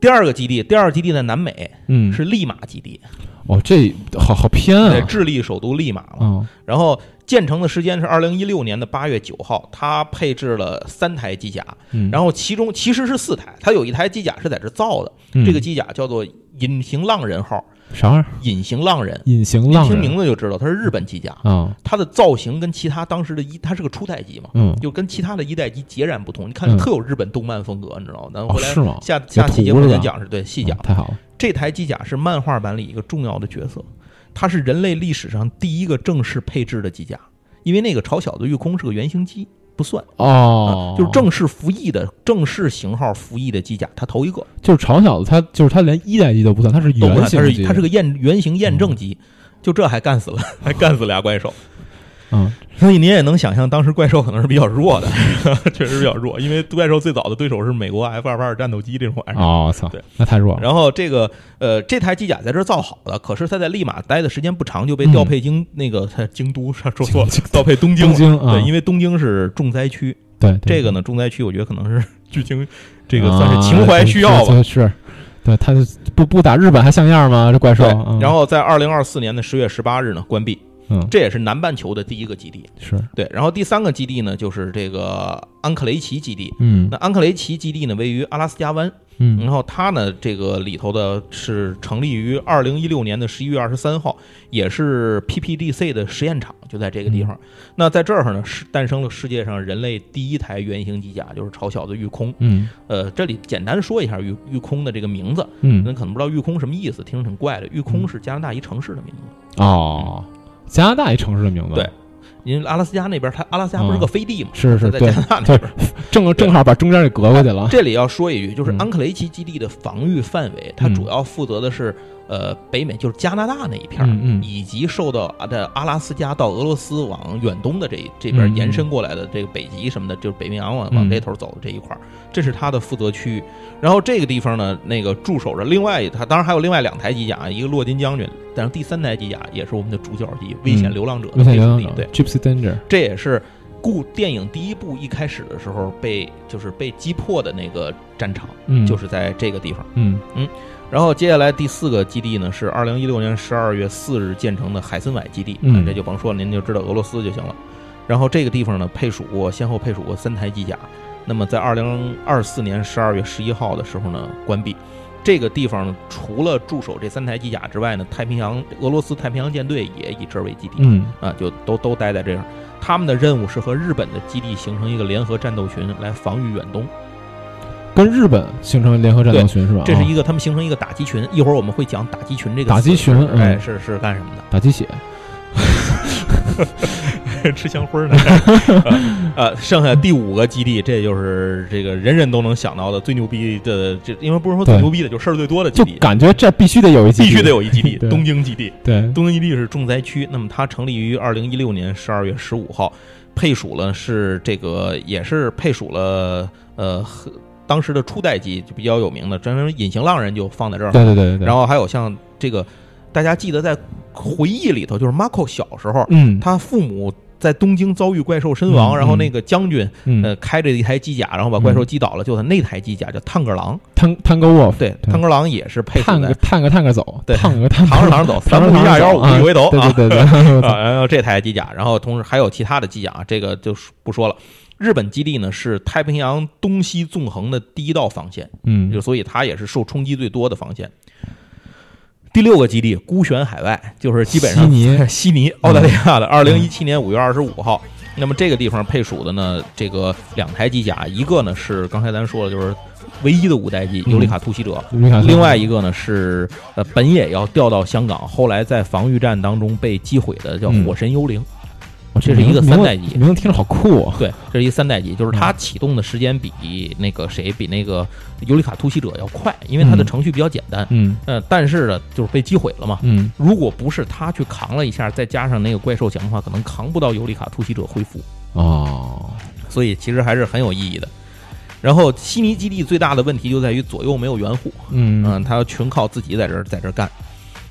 第二个基地，第二个基地在南美，嗯，是利马基地。哦，这好好偏啊！智利首都利马嘛。然后建成的时间是二零一六年的八月九号。它配置了三台机甲，然后其中其实是四台。它有一台机甲是在这造的，这个机甲叫做“隐形浪人号”。啥玩意儿？隐形浪人，隐形浪人，听名字就知道它是日本机甲啊。它的造型跟其他当时的一，它是个初代机嘛，嗯，就跟其他的一代机截然不同。你看，特有日本动漫风格，你知道吗？咱回来是吗？下下期节目再讲是对细讲。太好了，这台机甲是漫画版里一个重要的角色，它是人类历史上第一个正式配置的机甲，因为那个朝小子御空是个原型机。不算哦，就是正式服役的正式型号服役的机甲，它头一个。就是嘲小子，他就是他连一代机都不算，他是原型机，他是个验原型验证机，就这还干死了，还干死俩怪兽。嗯，所以您也能想象，当时怪兽可能是比较弱的，确实比较弱，因为怪兽最早的对手是美国 F 二二战斗机这种玩意儿。哦，操，对，那太弱了。然后这个呃，这台机甲在这造好了，可是它在利马待的时间不长，就被调配京那个京都说错了，调配东京。东京对，因为东京是重灾区。对，这个呢，重灾区，我觉得可能是剧情，这个算是情怀需要吧。是，对，他不不打日本还像样吗？这怪兽。然后在二零二四年的十月十八日呢，关闭。嗯，这也是南半球的第一个基地，是对。然后第三个基地呢，就是这个安克雷奇基地。嗯，那安克雷奇基地呢，位于阿拉斯加湾。嗯，然后它呢，这个里头的是成立于二零一六年的十一月二十三号，也是 PPDC 的实验场，就在这个地方。那在这儿呢，是诞生了世界上人类第一台原型机甲，就是超小的御空。嗯，呃，这里简单说一下御御空的这个名字。嗯，那可能不知道御空什么意思，听着挺怪的。御空是加拿大一城市的名字。哦。加拿大一城市的名字，对，因为阿拉斯加那边，它阿拉斯加不是个飞地吗？是是，在加拿大那边，正正好把中间给隔过去了。这里要说一句，就是安克雷奇基地的防御范围，它主要负责的是。呃，北美就是加拿大那一片儿，以及受到的阿拉斯加到俄罗斯往远东的这这边延伸过来的这个北极什么的，就是北冰洋往往这头走的这一块儿，这是它的负责区域。然后这个地方呢，那个驻守着另外它当然还有另外两台机甲，一个洛金将军，但是第三台机甲也是我们的主角机——危险流浪者。危险流浪者，对，Gypsy Danger，这也是故电影第一部一开始的时候被就是被击破的那个战场，就是在这个地方。嗯嗯。然后接下来第四个基地呢，是二零一六年十二月四日建成的海森崴基地，嗯，这就甭说了，您就知道俄罗斯就行了。然后这个地方呢，配属过先后配属过三台机甲。那么在二零二四年十二月十一号的时候呢，关闭。这个地方，除了驻守这三台机甲之外呢，太平洋俄罗斯太平洋舰队也以这儿为基地，嗯啊，就都都待在这儿。他们的任务是和日本的基地形成一个联合战斗群，来防御远东。跟日本形成联合战斗群是吧？这是一个他们形成一个打击群，一会儿我们会讲打击群这个打击群，哎，是是干什么的？打鸡血，吃香灰呢？呃，剩下第五个基地，这就是这个人人都能想到的最牛逼的，这因为不是说最牛逼的，就事儿最多的基地，就感觉这必须得有一基地必须得有一基地，东京基地。对，东京基地是重灾区。那么它成立于二零一六年十二月十五号，配属了是这个，也是配属了呃。当时的初代机就比较有名的，专门隐形浪人就放在这儿。对对对对。然后还有像这个，大家记得在回忆里头，就是 Marco 小时候，嗯，他父母在东京遭遇怪兽身亡，然后那个将军呃开着一台机甲，然后把怪兽击倒了，就他那台机甲叫探戈狼。探探戈沃对，探戈狼也是配探个探个探个走，对，探个探着 探着走，三步一下腰，五一回头啊！对对对。然后这台机甲，然后同时还有其他的机甲，这个就不说了。日本基地呢是太平洋东西纵横的第一道防线，嗯，就所以它也是受冲击最多的防线。第六个基地孤悬海外，就是基本上悉尼，悉尼，澳大利亚的，二零一七年五月二十五号。那么这个地方配属的呢，这个两台机甲，一个呢是刚才咱说的，就是唯一的五代机尤里卡突袭者，另外一个呢是呃本也要调到香港，后来在防御战当中被击毁的，叫火神幽灵。这是一个三代机，名字听着好酷啊！对，这是一个三代机，就是它启动的时间比那个谁，比那个尤里卡突袭者要快，因为它的程序比较简单。嗯，呃，但是呢，就是被击毁了嘛。嗯，如果不是他去扛了一下，再加上那个怪兽强的话，可能扛不到尤里卡突袭者恢复。哦，所以其实还是很有意义的。然后悉尼基地最大的问题就在于左右没有援护，嗯嗯，他要全靠自己在这儿在这儿干。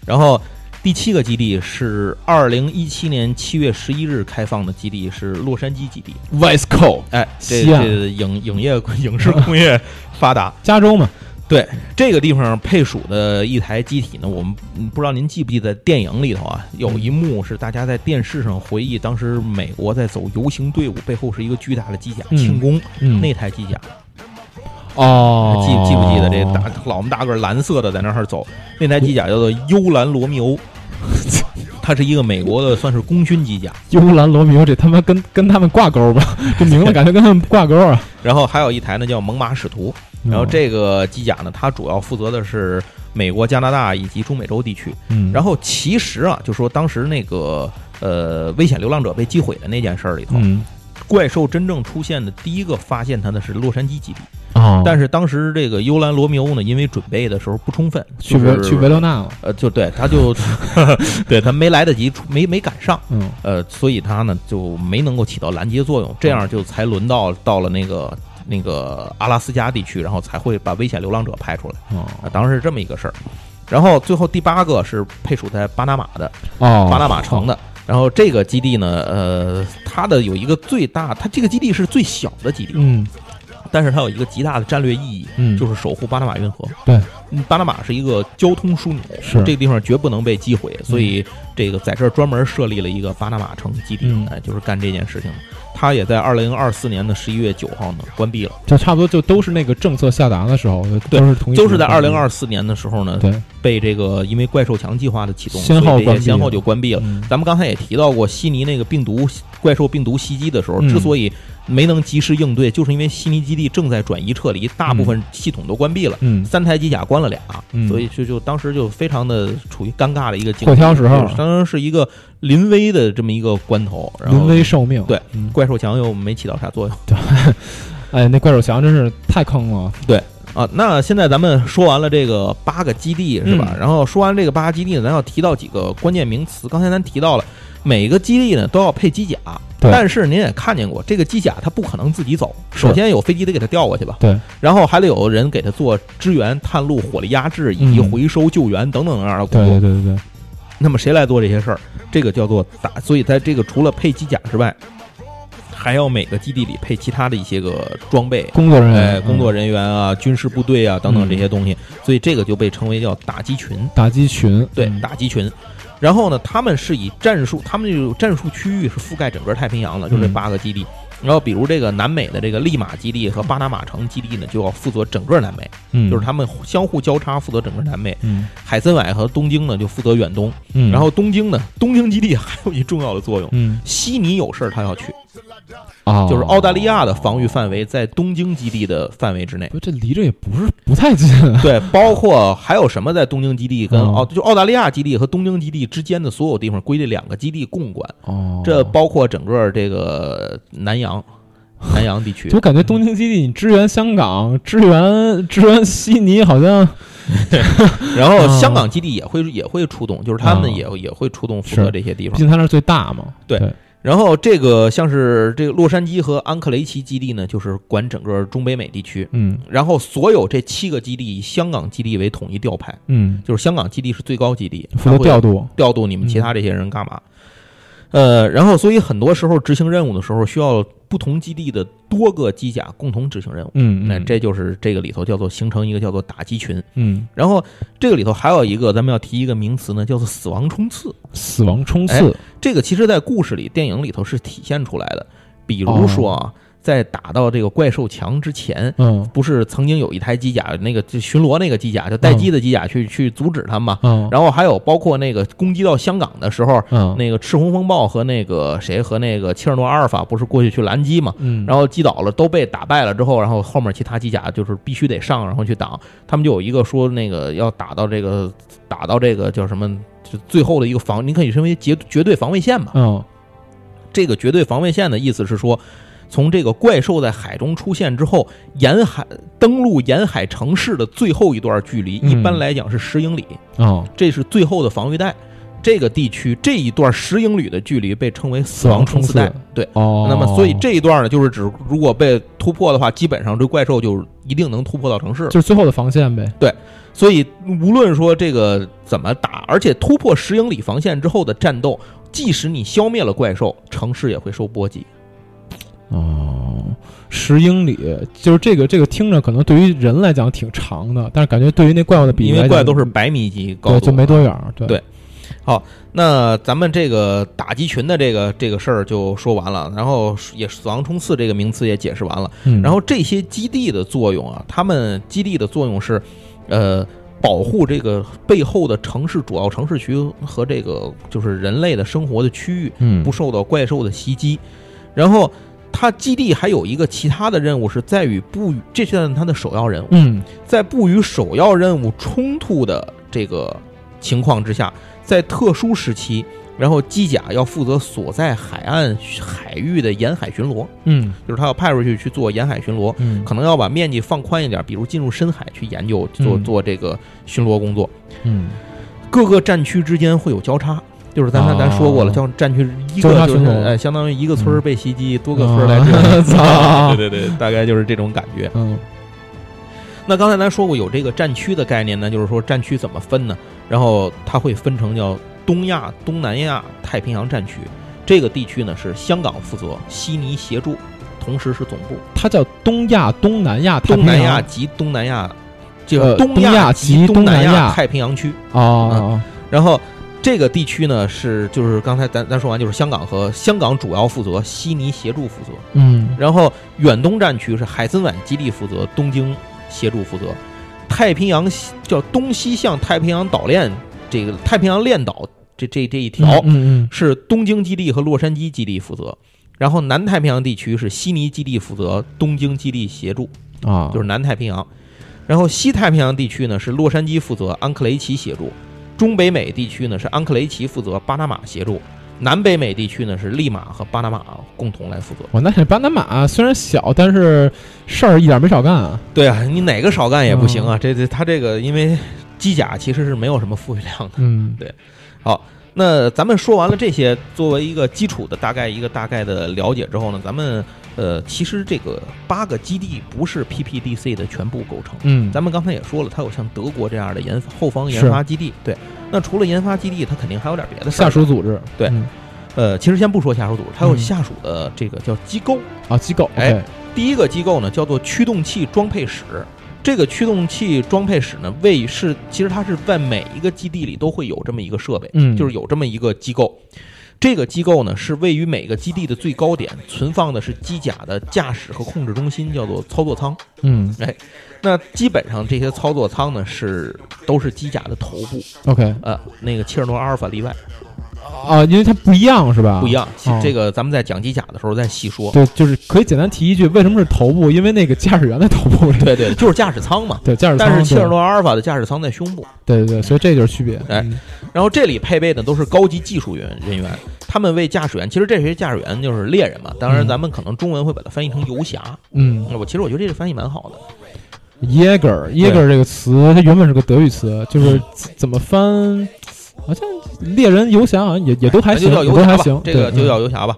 然后第七个基地是二零一七年七月十一日开放的基地，是洛杉矶基地。Coast，哎，这这影影业 影视工业发达，加州嘛，对。这个地方配属的一台机体呢，我们嗯不知道您记不记得电影里头啊，有一幕是大家在电视上回忆，当时美国在走游行队伍，背后是一个巨大的机甲嗯。庆功，嗯，那台机甲哦，记记不记得这大老么大个蓝色的在那儿走，那台机甲叫做幽兰罗密欧，它是一个美国的算是功勋机甲。幽兰罗密欧，这他妈跟跟他们挂钩吧？这名字感觉跟他们挂钩啊。然后还有一台呢叫猛犸使徒，然哦后这个机甲呢，它主要负责的是美国、加拿大以及中美洲地区。嗯，然后其实啊，就说当时那个呃危险流浪者被击毁的那件事儿里头，嗯怪兽真正出现的第一个发现它的是洛杉矶基地，哦，但是当时这个幽兰罗密欧呢，因为准备的时候不充分，去就是维去维罗纳了，呃，就对，他就 对他没来得及出，没没赶上，嗯。呃，所以他呢就没能够起到拦截作用，这样就才轮到到了那个那个阿拉斯加地区，然后才会把危险流浪者派出来哦。啊，当时是这么一个事儿。然后最后第八个是配属在巴拿马的哦，巴拿马城的，然后这个基地呢，呃，它的有一个最大，它这个基地是最小的基地，嗯但是它有一个极大的战略意义，嗯，就是守护巴拿马运河。对。嗯，巴拿马是一个交通枢纽，是。这个地方绝不能被击毁，所以这个在这儿专门设立了一个巴拿马城基地，嗯。哎，就是干这件事情。的。它也在二零二四年的十一月九号呢关闭了，就差不多就都是那个政策下达的时候，对都是同一都是在二零二四年的时候呢，对，被这个因为怪兽墙计划的启动，先后先后就关闭了。嗯。咱们刚才也提到过，悉尼那个病毒怪兽病毒袭击的时候，嗯。之所以没能及时应对，就是因为悉尼基地正在转移撤离，大部分系统都关闭了。嗯。三台机甲关了俩，嗯。所以就就当时就非常的处于尴尬的一个境会地，挑时候。就是当时是一个临危的这么一个关头，然后临危受命，对嗯，怪兽墙又没起到啥作用。对。哎，那怪兽墙真是太坑了，对。啊。那现在咱们说完了这个八个基地是吧？嗯。然后说完这个八个基地呢，咱要提到几个关键名词。刚才咱提到了每个基地呢都要配机甲，对但是您也看见过，这个机甲它不可能自己走，首先有飞机得给它调过去吧，对，然后还得有人给它做支援、探路、火力压制以及嗯回收、救援等等那样的工对作。对对对对，那么谁来做这些事儿？这个叫做打。所以在这个除了配机甲之外，还要每个基地里配其他的一些个装备。工作人哎，员，工作嗯人员啊，军事部队啊，等等嗯这些东西，所以这个就被称为叫打击群。打击群，对，嗯打击群。然后呢，他们是以战术，他们这种战术区域是覆盖整个太平洋的，就这嗯。八个基地。然后，比如这个南美的这个利马基地和巴拿马城基地呢，就要负责整个南美，嗯，就是他们相互交叉负责整个南美。嗯。海参崴和东京呢就负责远东，嗯，然后东京呢，东京基地还有一重要的作用，嗯。悉尼有事儿他要去，啊，就是澳大利亚的防御范围在东京基地的范围之内。这离着也不是不太近。啊，对，包括还有什么在东京基地跟嗯。澳，就澳大利亚基地和东京基地之间的所有地方归这两个基地共管，哦，这包括整个这个南洋、南洋地区。就。感觉东京基地你支援香港、支援支援悉尼，好像 然后嗯香港基地也会也会出动，就是他们嗯也也会出动负责这些地方。毕。竟他那儿最大嘛。对。对，然后这个像是这个洛杉矶和安克雷奇基地呢，就是管整个中北美地区。嗯然后所有这七个基地以香港基地为统一调派，嗯，就是香港基地是最高基地，负责它会调度。调度你们其他这些人干嘛？呃，然后所以很多时候执行任务的时候，需要不同基地的多个机甲共同执行任务。嗯，那嗯这就是这个里头叫做形成一个叫做打击群。嗯，然后这个里头还有一个咱们要提一个名词呢，叫做死亡冲刺。死亡冲哎刺。这个其实在故事里、电影里头是体现出来的。比哦如说啊，在打到这个怪兽墙之前，嗯不是曾经有一台机甲，那个就巡逻那个机甲，就待机的机甲去去阻止他们嘛。嗯，然后还有包括那个攻击到香港的时候，嗯那个赤红风暴和那个谁和那个切尔诺阿尔法不是过去去拦击嘛？嗯，然后击倒了，都被打败了之后，然后后面其他机甲就是必须得上，然后去挡。他们就有一个说那个要打到这个打到这个叫什么，就最后的一个防，你可以称为绝绝对防卫线嘛。嗯这个绝对防卫线的意思是说，从这个怪兽在海中出现之后，沿海登陆沿海城市的最后一段距离，嗯一般来讲是十英里，哦这是最后的防御带。这个地区这一段十英里的距离被称为死亡冲刺带。对，哦，那么所以这一段呢，就是指如果被突破的话，基本上这怪兽就一定能突破到城市，就是最后的防线呗。对，所以无论说这个怎么打，而且突破十英里防线之后的战斗，即使你消灭了怪兽，城市也会受波及。哦，十英里就是这个，这个听着可能对于人来讲挺长的，但是感觉对于那怪物的比例，因为怪都是百米级高度，就没多远。对，好，那咱们这个打击群的这个这个事儿就说完了，然后也死亡冲刺这个名词也解释完了。然后这些基地的作用啊，他们基地的作用是，呃，保护这个背后的城市主要城市区和这个就是人类的生活的区域，不受到怪兽的袭击，然后。他基地还有一个其他的任务，是在与不与这算他的首要任务。嗯，在不与首要任务冲突的这个情况之下，在特殊时期，然后机甲要负责所在海岸海域的沿海巡逻。嗯，就是他要派出去去做沿海巡逻，可能要把面积放宽一点，比如进入深海去研究做做这个巡逻工作。嗯，各个战区之间会有交叉。就是咱咱咱说过了，像战区一个就是哎，相当于一个村被袭击，多个村来 操，对对对，大概就是这种感觉。嗯，那刚才咱说过有这个战区的概念呢，就是说战区怎么分呢？然后它会分成叫东亚、东南亚、太平洋战区。这个地区呢是香港负责，悉尼协助，同时是总部。它叫东亚、东南亚、东南亚及东南亚，这个东亚及东南亚太平洋区啊。然后。这个地区呢是就是刚才咱咱说完就是香港和香港主要负责，悉尼协助负责。嗯，然后远东战区是海参崴基地负责，东京协助负责。太平洋叫东西向太平洋岛链，这个太平洋链岛这这这一条，嗯嗯，是东京基地和洛杉矶基地负责。然后南太平洋地区是悉尼基地负责，东京基地协助啊，就是南太平洋。然后西太平洋地区呢是洛杉矶负责，安克雷奇协助。中北美地区呢是安克雷奇负责，巴拿马协助；南北美地区呢是利马和巴拿马共同来负责。哇，那巴拿马虽然小，但是事儿一点没少干啊。对啊，你哪个少干也不行啊。这这他这个因为机甲其实是没有什么富裕量的。嗯，对。好，那咱们说完了这些，作为一个基础的大概一个大概的了解之后呢，咱们。呃，其实这个八个基地不是 PPDC 的全部构成。嗯，咱们刚才也说了，它有像德国这样的研后方研发基地。对，那除了研发基地，它肯定还有点别的下属组织。对，呃，其实先不说下属组织，它有下属的这个叫机构啊，机构。哎，第一个机构呢叫做驱动器装配室。这个驱动器装配室呢，位是其实它是在每一个基地里都会有这么一个设备，嗯，就是有这么一个机构。这个机构呢，是位于每个基地的最高点，存放的是机甲的驾驶和控制中心，叫做操作舱。嗯，哎，那基本上这些操作舱呢，是都是机甲的头部。OK，呃，那个切尔诺阿尔法例外。啊，因为它不一样是吧？不一样，这个咱们在讲机甲的时候再细说。对，就是可以简单提一句，为什么是头部？因为那个驾驶员的头部。对对，就是驾驶舱嘛。对，驾驶舱。但是切尔诺阿尔法的驾驶舱在胸部。对对对，所以这就是区别。哎，然后这里配备的都是高级技术员人员，他们为驾驶员，其实这些驾驶员就是猎人嘛。当然，咱们可能中文会把它翻译成游侠。嗯，我其实我觉得这个翻译蛮好的。耶格尔，耶格尔这个词，它原本是个德语词，就是怎么翻？好像猎人游侠好像也也都还行，都还行，这个就叫游侠吧。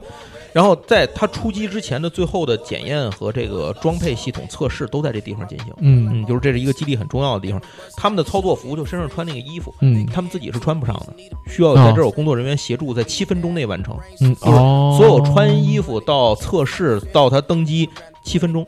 然后在他出击之前的最后的检验和这个装配系统测试都在这地方进行。嗯嗯，就是这是一个基地很重要的地方。他们的操作服就身上穿那个衣服，嗯，他们自己是穿不上的，需要在这儿有工作人员协助，在七分钟内完成。嗯，就是所有穿衣服到测试到他登机七分钟，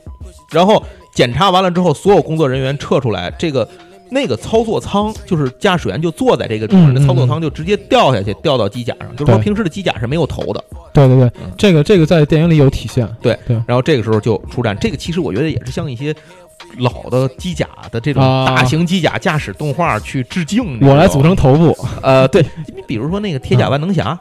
然后检查完了之后，所有工作人员撤出来，这个。那个操作舱就是驾驶员就坐在这个地方，那操作舱就直接掉下去，掉到机甲上。就是说平时的机甲是没有头的。对对对，这个这个在电影里有体现。对对。然后这个时候就出战，这个其实我觉得也是像一些老的机甲的这种大型机甲驾驶动画去致敬。我来组成头部。呃，对你比如说那个铁甲万能侠。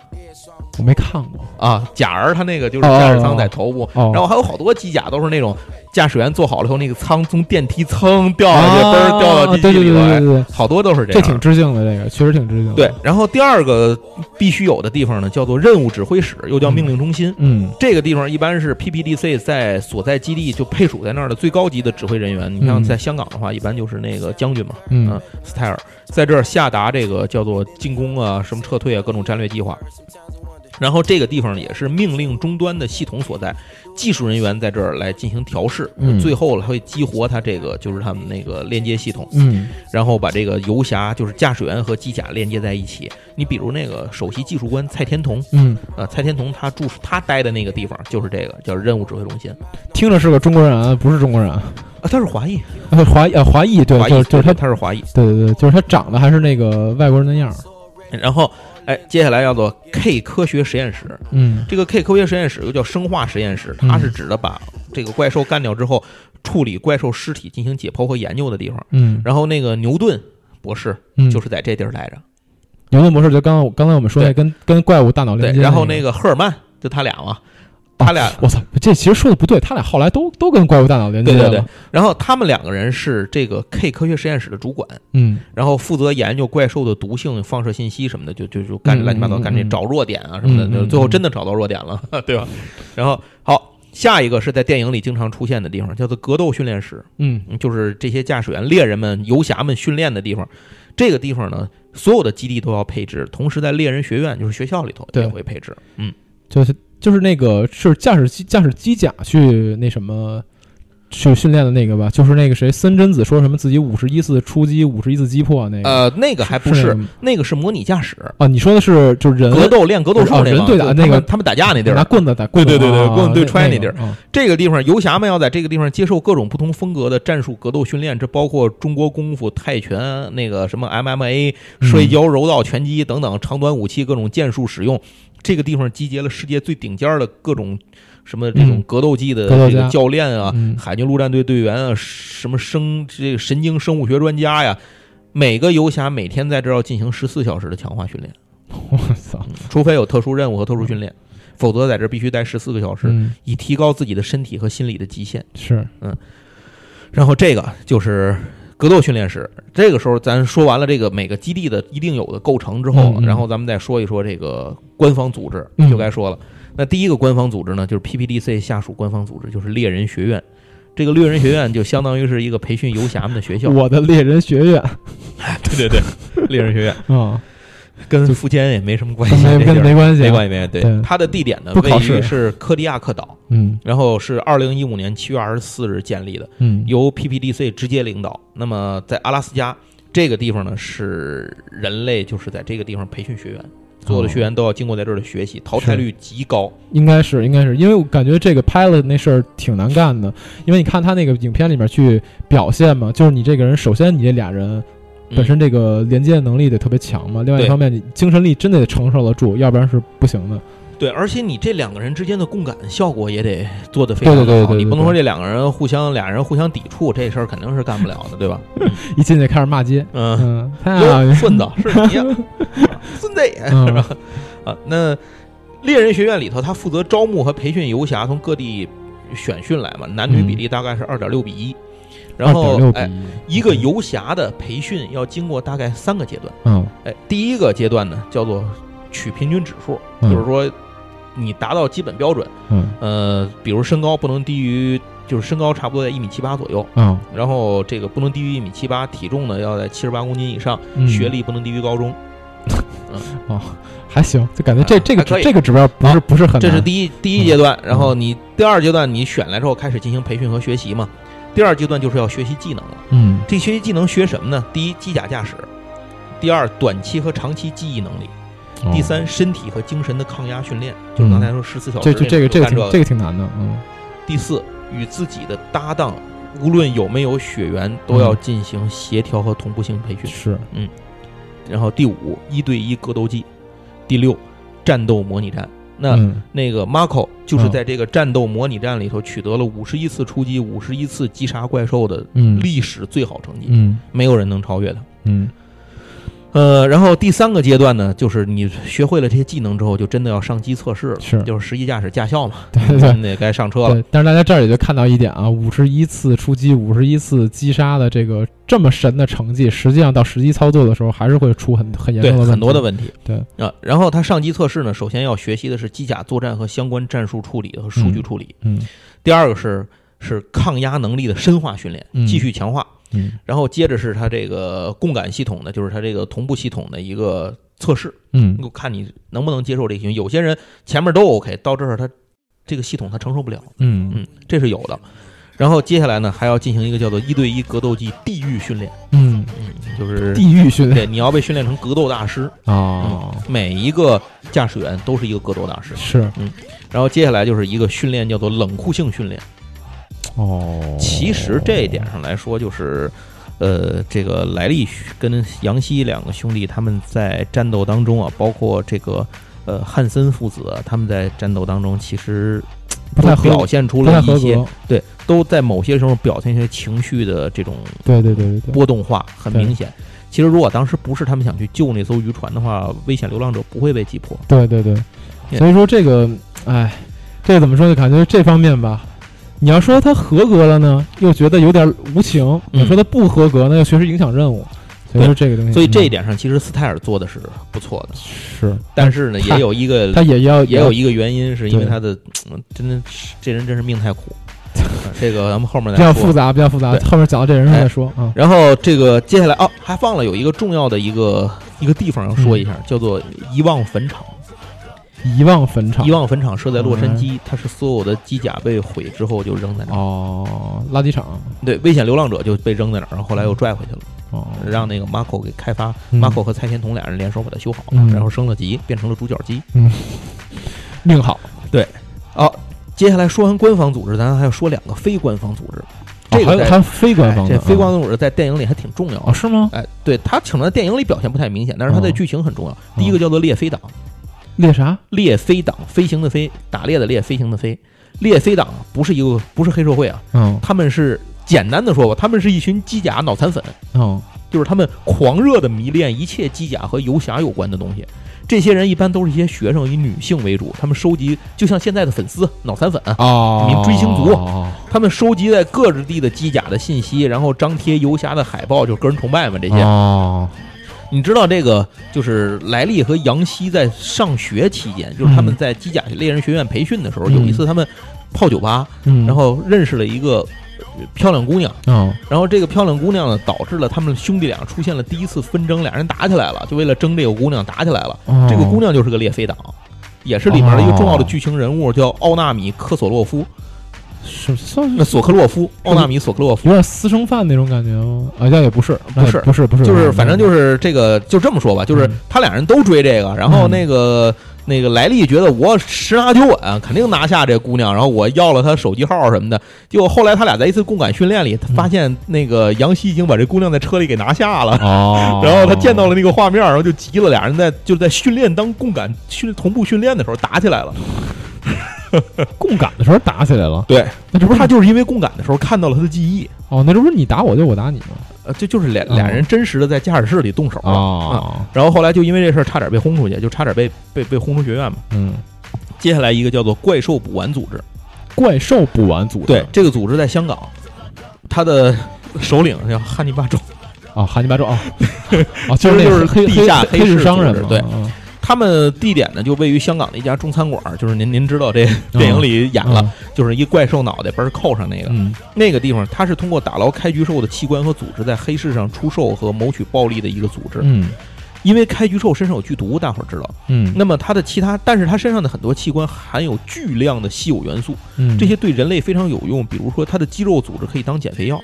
我没看过啊。假儿他那个就是驾驶舱在头部，然后还有好多机甲都是那种驾驶员坐好了以后，那个舱从电梯蹭掉下去，嘣掉到机器里来，好多都是这样。这挺致敬的，这个确实挺致敬。对，然后第二个必须有的地方呢，叫做任务指挥室，又叫命令中心。嗯，这个地方一般是 PPDC 在所在基地就配属在那儿的最高级的指挥人员。你像在香港的话，一般就是那个将军嘛，嗯，斯泰尔在这儿下达这个叫做进攻啊、什么撤退啊各种战略计划。然后这个地方也是命令终端的系统所在，技术人员在这儿来进行调试，最后会激活它这个就是他们那个连接系统，嗯，然后把这个游侠就是驾驶员和机甲连接在一起。你比如那个首席技术官蔡天童，嗯，呃，蔡天童他住他待的那个地方就是这个叫任务指挥中心。听着是个中国人啊，不是中国人啊，他是华裔，华呃华裔对，就是就是他他是华裔，对对对，就是他长得还是那个外国人那样，然后。哎，接下来叫做 K 科学实验室。嗯，这个 K 科学实验室又叫生化实验室，它是指的把这个怪兽干掉之后，处理怪兽尸体进行解剖和研究的地方。嗯，然后那个牛顿博士就是在这地儿待着。牛顿博士就刚刚刚才我们说的跟跟怪物大脑连接。然后那个赫尔曼就他俩嘛。他俩，我操，这其实说的不对。他俩后来都都跟怪物大脑连接了。对对对。然后他们两个人是这个 K 科学实验室的主管，嗯，然后负责研究怪兽的毒性、放射信息什么的，就就就干乱七八糟，干这找弱点啊什么的。最后真的找到弱点了，对吧？然后好，下一个是在电影里经常出现的地方，叫做格斗训练室。嗯，就是这些驾驶员、猎人们、游侠们训练的地方。这个地方呢，所有的基地都要配置，同时在猎人学院，就是学校里头也会配置。嗯，就是。就是那个是驾驶机驾驶机甲去那什么去训练的那个吧？就是那个谁森贞子说什么自己五十一次出击五十一次击破那个？呃，那个还不是，那个是模拟驾驶啊。你说的是就是人格斗练格斗术那人对打那个他们打架那地儿，拿棍子打，对对对对，棍子对踹那地儿。这个地方游侠们要在这个地方接受各种不同风格的战术格斗训练，这包括中国功夫、泰拳、那个什么 MMA、摔跤、柔道、拳击等等长短武器各种剑术使用。这个地方集结了世界最顶尖的各种什么这种格斗技的这个教练啊，海军陆战队队员啊，什么生这个神经生物学专家呀，每个游侠每天在这儿要进行十四小时的强化训练。我操！除非有特殊任务和特殊训练，否则在这必须待十四个小时，以提高自己的身体和心理的极限。是，嗯。然后这个就是。格斗训练室，这个时候咱说完了这个每个基地的一定有的构成之后，然后咱们再说一说这个官方组织，就该说了。那第一个官方组织呢，就是 PPDC 下属官方组织，就是猎人学院。这个猎人学院就相当于是一个培训游侠们的学校。我的猎人学院，对对对，猎人学院啊。跟福建也没什么关系，没没关系，没关系，没关系。对，它的地点呢，位于是科迪亚克岛，嗯，然后是二零一五年七月二十四日建立的，嗯，由 PPDC 直接领导。那么在阿拉斯加这个地方呢，是人类就是在这个地方培训学员，所有的学员都要经过在这儿的学习，淘汰率极高。应该是，应该是，因为我感觉这个拍了那事儿挺难干的，因为你看他那个影片里面去表现嘛，就是你这个人，首先你这俩人。本身这个连接能力得特别强嘛，另外一方面你精神力真的得承受得住，要不然是不行的。对，而且你这两个人之间的共感效果也得做得非常好，你不能说这两个人互相俩人互相抵触，这事儿肯定是干不了的，对吧？一进去开始骂街，嗯，太顺子是你，孙子是吧？啊，那猎人学院里头，他负责招募和培训游侠，从各地选训来嘛，男女比例大概是二点六比一。然后，哎，一个游侠的培训要经过大概三个阶段。嗯，哎，第一个阶段呢叫做取平均指数，就是说你达到基本标准。嗯，呃，比如身高不能低于，就是身高差不多在一米七八左右。嗯，然后这个不能低于一米七八，体重呢要在七十八公斤以上，学历不能低于高中。嗯，哦，还行，就感觉这这个这个指标不是不是很。这是第一第一阶段，然后你第二阶段你选来之后开始进行培训和学习嘛。第二阶段就是要学习技能了。嗯，这学习技能学什么呢？第一，机甲驾驶；第二，短期和长期记忆能力；第三，身体和精神的抗压训练，就是刚才说十四小时。这这个这个挺这个挺难的。嗯。第四，与自己的搭档，无论有没有血缘，都要进行协调和同步性培训。是，嗯。然后第五，一对一格斗技；第六，战斗模拟战。那那个 Marco 就是在这个战斗模拟战里头取得了五十一次出击、五十一次击杀怪兽的历史最好成绩，嗯，没有人能超越他，嗯。呃，然后第三个阶段呢，就是你学会了这些技能之后，就真的要上机测试了，是就是实际驾驶驾校嘛，对对对，那该上车了。但是大家这儿也就看到一点啊，五十一次出击，五十一次击杀的这个这么神的成绩，实际上到实际操作的时候，还是会出很很严重的很多的问题。对啊，然后他上机测试呢，首先要学习的是机甲作战和相关战术处理和数据处理。嗯，第二个是是抗压能力的深化训练，继续强化。嗯，然后接着是它这个共感系统的，就是它这个同步系统的一个测试。嗯，我看你能不能接受这个。有些人前面都 OK，到这儿他这个系统他承受不了。嗯嗯，这是有的。然后接下来呢，还要进行一个叫做一对一格斗技地狱训练。嗯嗯，就是地狱训练，对，你要被训练成格斗大师啊。每一个驾驶员都是一个格斗大师。是，嗯。然后接下来就是一个训练，叫做冷酷性训练。哦，其实这一点上来说，就是，呃，这个莱利跟杨希两个兄弟他们在战斗当中啊，包括这个呃汉森父子，他们在战斗当中其实不太表现出了一些，对，都在某些时候表现一些情绪的这种，对对对对波动化很明显。其实如果当时不是他们想去救那艘渔船的话，危险流浪者不会被击破。对对对，所以说这个，哎，这怎么说呢？感觉这方面吧。你要说他合格了呢，又觉得有点无情；你说他不合格呢，又确实影响任务。所以说这个东西，所以这一点上，其实斯泰尔做的是不错的。是，但是呢，也有一个 他也要也有一个原因，是因为他的真的这人真是命太苦。这个咱们后面再比较复杂，比较复杂。后面讲到这人再说啊。然后这个接下来哦，还放了有一个重要的一个一个地方要说一下，叫做遗忘坟场。遗忘坟场，遗忘坟场设在洛杉矶，它是所有的机甲被毁之后就扔在那儿。哦，垃圾场。对，危险流浪者就被扔在那儿，然后后来又拽回去了。哦，让那个马口给开发，马口和蔡天童俩人联手把它修好了，然后升了级，变成了主角机。嗯，命好。对，哦，接下来说完官方组织，咱还要说两个非官方组织。这个还非官方，这非官方组织在电影里还挺重要啊？是吗？哎，对他请在电影里表现不太明显，但是他在剧情很重要。第一个叫做猎飞党。猎啥？猎飞党，飞行的飞，打猎的猎，飞行的飞。猎飞党不是一个，不是黑社会啊。嗯，他们是简单的说吧，他们是一群机甲脑残粉。嗯，就是他们狂热的迷恋一切机甲和游侠有关的东西。这些人一般都是一些学生，以女性为主。他们收集，就像现在的粉丝脑残粉啊，民追星族。他们收集在各地的机甲的信息，然后张贴游侠的海报，就个人崇拜嘛这些。你知道这个就是莱利和杨希在上学期间，就是他们在机甲猎人学院培训的时候，有一次他们泡酒吧，然后认识了一个漂亮姑娘，然后这个漂亮姑娘呢，导致了他们兄弟俩出现了第一次纷争，俩人打起来了，就为了争这个姑娘打起来了。这个姑娘就是个猎飞党，也是里面的一个重要的剧情人物，叫奥纳米科索洛夫。是算那索克洛夫，奥纳米索克洛夫，有点私生饭那种感觉吗？啊，那也不是，不是，不是，不是，就是反正就是这个，就这么说吧，就是他俩人都追这个，然后那个那个莱利觉得我十拿九稳，肯定拿下这姑娘，然后我要了她手机号什么的，结果后来他俩在一次共感训练里，他发现那个杨希已经把这姑娘在车里给拿下了，然后他见到了那个画面，然后就急了，俩人在就在训练当共感训同步训练的时候打起来了。共感的时候打起来了，对，那这不是他就是因为共感的时候看到了他的记忆。哦，那这不是你打我就我打你吗？呃，这就是俩俩人真实的在驾驶室里动手了。啊，然后后来就因为这事儿差点被轰出去，就差点被被被轰出学院嘛。嗯，接下来一个叫做怪兽补完组织，怪兽补完组织，对，这个组织在香港，他的首领叫汉尼拔州啊，汉尼拔州啊，啊，就是就是黑地下黑市商人对。他们地点呢，就位于香港的一家中餐馆，就是您您知道这电影里演了，就是一怪兽脑袋嘣扣上那个，那个地方，它是通过打捞开局兽的器官和组织，在黑市上出售和谋取暴利的一个组织。嗯，因为开局兽身上有剧毒，大伙儿知道。嗯，那么它的其他，但是它身上的很多器官含有巨量的稀有元素，这些对人类非常有用。比如说，它的肌肉组织可以当减肥药，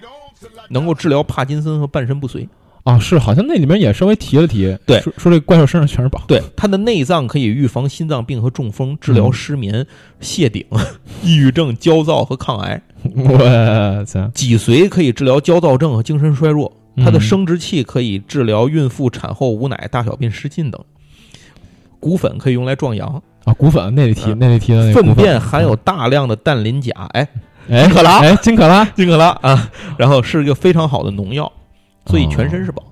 能够治疗帕金森和半身不遂。啊，是，好像那里面也稍微提了提，对，说说这怪兽身上全是宝，对，它的内脏可以预防心脏病和中风，治疗失眠、谢顶、抑郁症、焦躁和抗癌。我操！脊髓可以治疗焦躁症和精神衰弱，它的生殖器可以治疗孕妇产后无奶、大小便失禁等。骨粉可以用来壮阳啊，骨粉那里提那里提的粪便含有大量的氮磷钾，哎，金可拉，哎，金可拉，金可拉啊，然后是一个非常好的农药。所以全身是宝，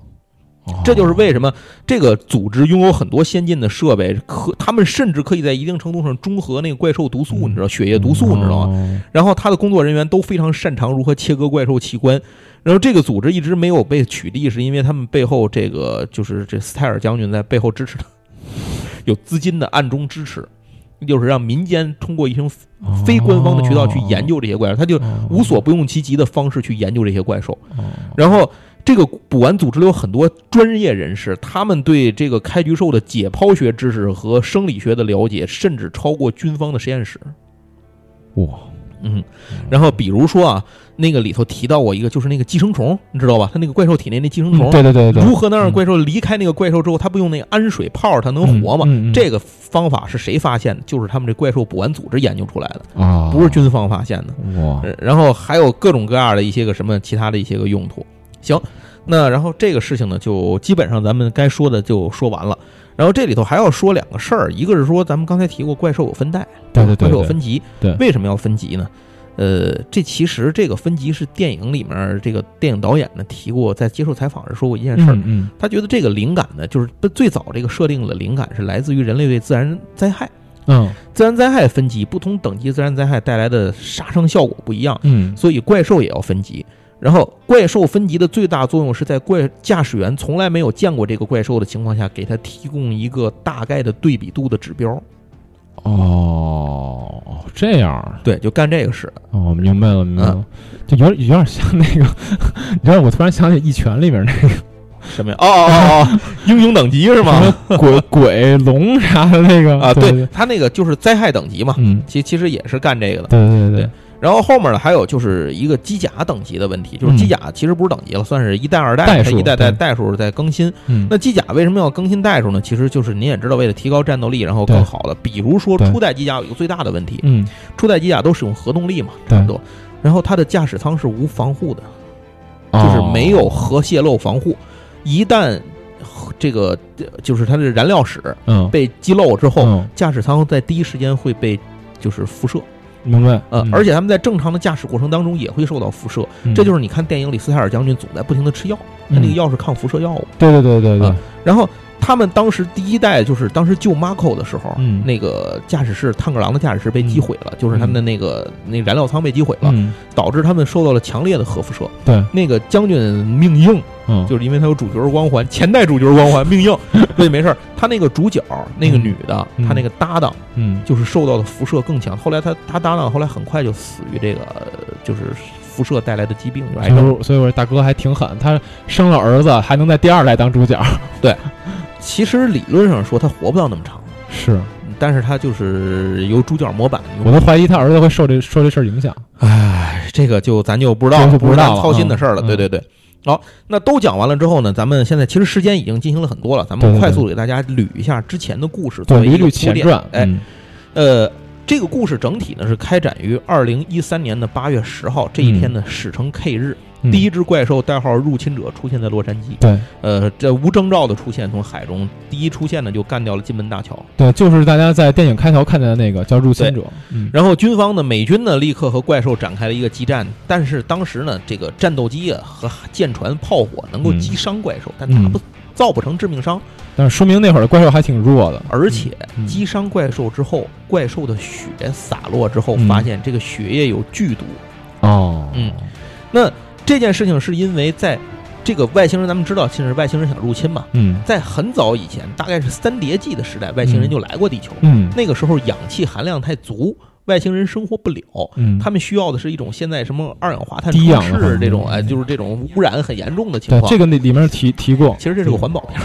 这就是为什么这个组织拥有很多先进的设备，可他们甚至可以在一定程度上中和那个怪兽毒素，你知道血液毒素，你知道吗？然后他的工作人员都非常擅长如何切割怪兽器官。然后这个组织一直没有被取缔，是因为他们背后这个就是这斯泰尔将军在背后支持他，有资金的暗中支持，就是让民间通过一些非官方的渠道去研究这些怪兽，他就无所不用其极的方式去研究这些怪兽。然后这个捕完组织里有很多专业人士，他们对这个开局兽的解剖学知识和生理学的了解，甚至超过军方的实验室。哇，嗯，然后比如说啊。那个里头提到过一个，就是那个寄生虫，你知道吧？它那个怪兽体内那寄生虫，对对对对，如何能让怪兽离开那个怪兽之后，它不用那个氨水泡它能活吗？这个方法是谁发现的？就是他们这怪兽补完组织研究出来的啊，不是军方发现的。哇，然后还有各种各样的一些个什么其他的一些个用途。行，那然后这个事情呢，就基本上咱们该说的就说完了。然后这里头还要说两个事儿，一个是说咱们刚才提过怪兽有分代，对对对，怪兽有分级，对，为什么要分级呢？呃，这其实这个分级是电影里面这个电影导演呢提过，在接受采访时说过一件事儿。嗯，他觉得这个灵感呢，就是最早这个设定的灵感是来自于人类对自然灾害。嗯，自然灾害分级，不同等级自然灾害带来的杀伤效果不一样。嗯，所以怪兽也要分级。然后怪兽分级的最大作用是在怪驾驶员从来没有见过这个怪兽的情况下，给他提供一个大概的对比度的指标。哦，这样对，就干这个事。哦，明白了，明白了，就有点有点像那个，你知道，我突然想起《一拳》里面那个什么呀？哦哦哦，英雄等级是吗？鬼 鬼龙啥的那个啊？对，他那个就是灾害等级嘛。嗯，其其实也是干这个的。对对对。然后后面呢，还有就是一个机甲等级的问题，就是机甲其实不是等级了，算是一代二代，它一代代代数在更新。那机甲为什么要更新代数呢？其实就是您也知道，为了提高战斗力，然后更好的。比如说初代机甲有一个最大的问题，嗯，初代机甲都使用核动力嘛，差不多。然后它的驾驶舱是无防护的，就是没有核泄漏防护。一旦这个就是它的燃料室被击漏之后，驾驶舱在第一时间会被就是辐射。明白，呃，而且他们在正常的驾驶过程当中也会受到辐射，这就是你看电影里斯泰尔将军总在不停的吃药，他那个药是抗辐射药物。对对对对对。然后他们当时第一代就是当时救 Marco 的时候，那个驾驶室探戈狼的驾驶室被击毁了，就是他们的那个那燃料舱被击毁了，导致他们受到了强烈的核辐射。对，那个将军命硬，就是因为他有主角光环，前代主角光环，命硬，所以没事儿。他那个主角那个女的，他那个搭档，嗯，就是受到的辐射更强。后来他他搭档后来很快就死于这个就是辐射带来的疾病，癌症。所以我说大哥还挺狠，他生了儿子还能在第二代当主角。对，其实理论上说他活不到那么长，是，但是他就是有主角模板。我都怀疑他儿子会受这受这事儿影响。唉，这个就咱就不知道，不知道操心的事儿了。对对对。好，那都讲完了之后呢？咱们现在其实时间已经进行了很多了，咱们快速给大家捋一下之前的故事，作为一个前传。哎，呃，这个故事整体呢是开展于二零一三年的八月十号这一天呢，史称 K 日。第一只怪兽代号入侵者出现在洛杉矶。对，呃，这无征兆的出现，从海中第一出现呢，就干掉了金门大桥。对，就是大家在电影开头看见的那个叫入侵者。嗯。然后军方呢，美军呢，立刻和怪兽展开了一个激战。但是当时呢，这个战斗机啊和舰船炮火能够击伤怪兽，但打不造不成致命伤。但是说明那会儿的怪兽还挺弱的。而且击伤怪兽之后，怪兽的血洒落之后，发现这个血液有剧毒。哦。嗯。那。这件事情是因为在这个外星人，咱们知道，其实外星人想入侵嘛。嗯，在很早以前，大概是三叠纪的时代，外星人就来过地球。嗯，那个时候氧气含量太足，外星人生活不了。嗯，他们需要的是一种现在什么二氧化碳低氧是这种哎，就是这种污染很严重的情况。这个那里面提提过，其实这是个环保片。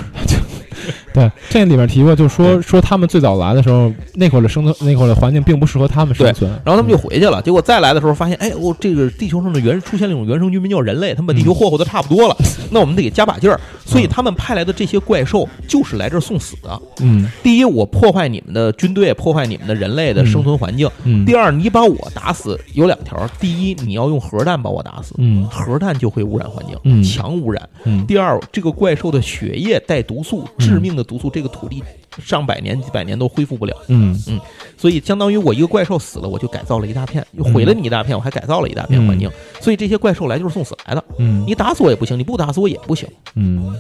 对，这里面提过，就说说他们最早来的时候，那会儿的生存，那会儿的环境并不适合他们生存，然后他们就回去了。结果再来的时候，发现，哎，我这个地球上的原出现了一种原生居民叫人类，他们把地球霍霍的差不多了，那我们得给加把劲儿。所以他们派来的这些怪兽就是来这儿送死的。嗯，第一，我破坏你们的军队，破坏你们的人类的生存环境。嗯。第二，你把我打死有两条：第一，你要用核弹把我打死，嗯，核弹就会污染环境，强污染。嗯。第二，这个怪兽的血液带毒素，致命的毒素，这个土地上百年、几百年都恢复不了。嗯嗯，所以相当于我一个怪兽死了，我就改造了一大片，又毁了你一大片，我还改造了一大片环境。所以这些怪兽来就是送死来的。嗯，你打死我也不行，你不打死我也不行。嗯，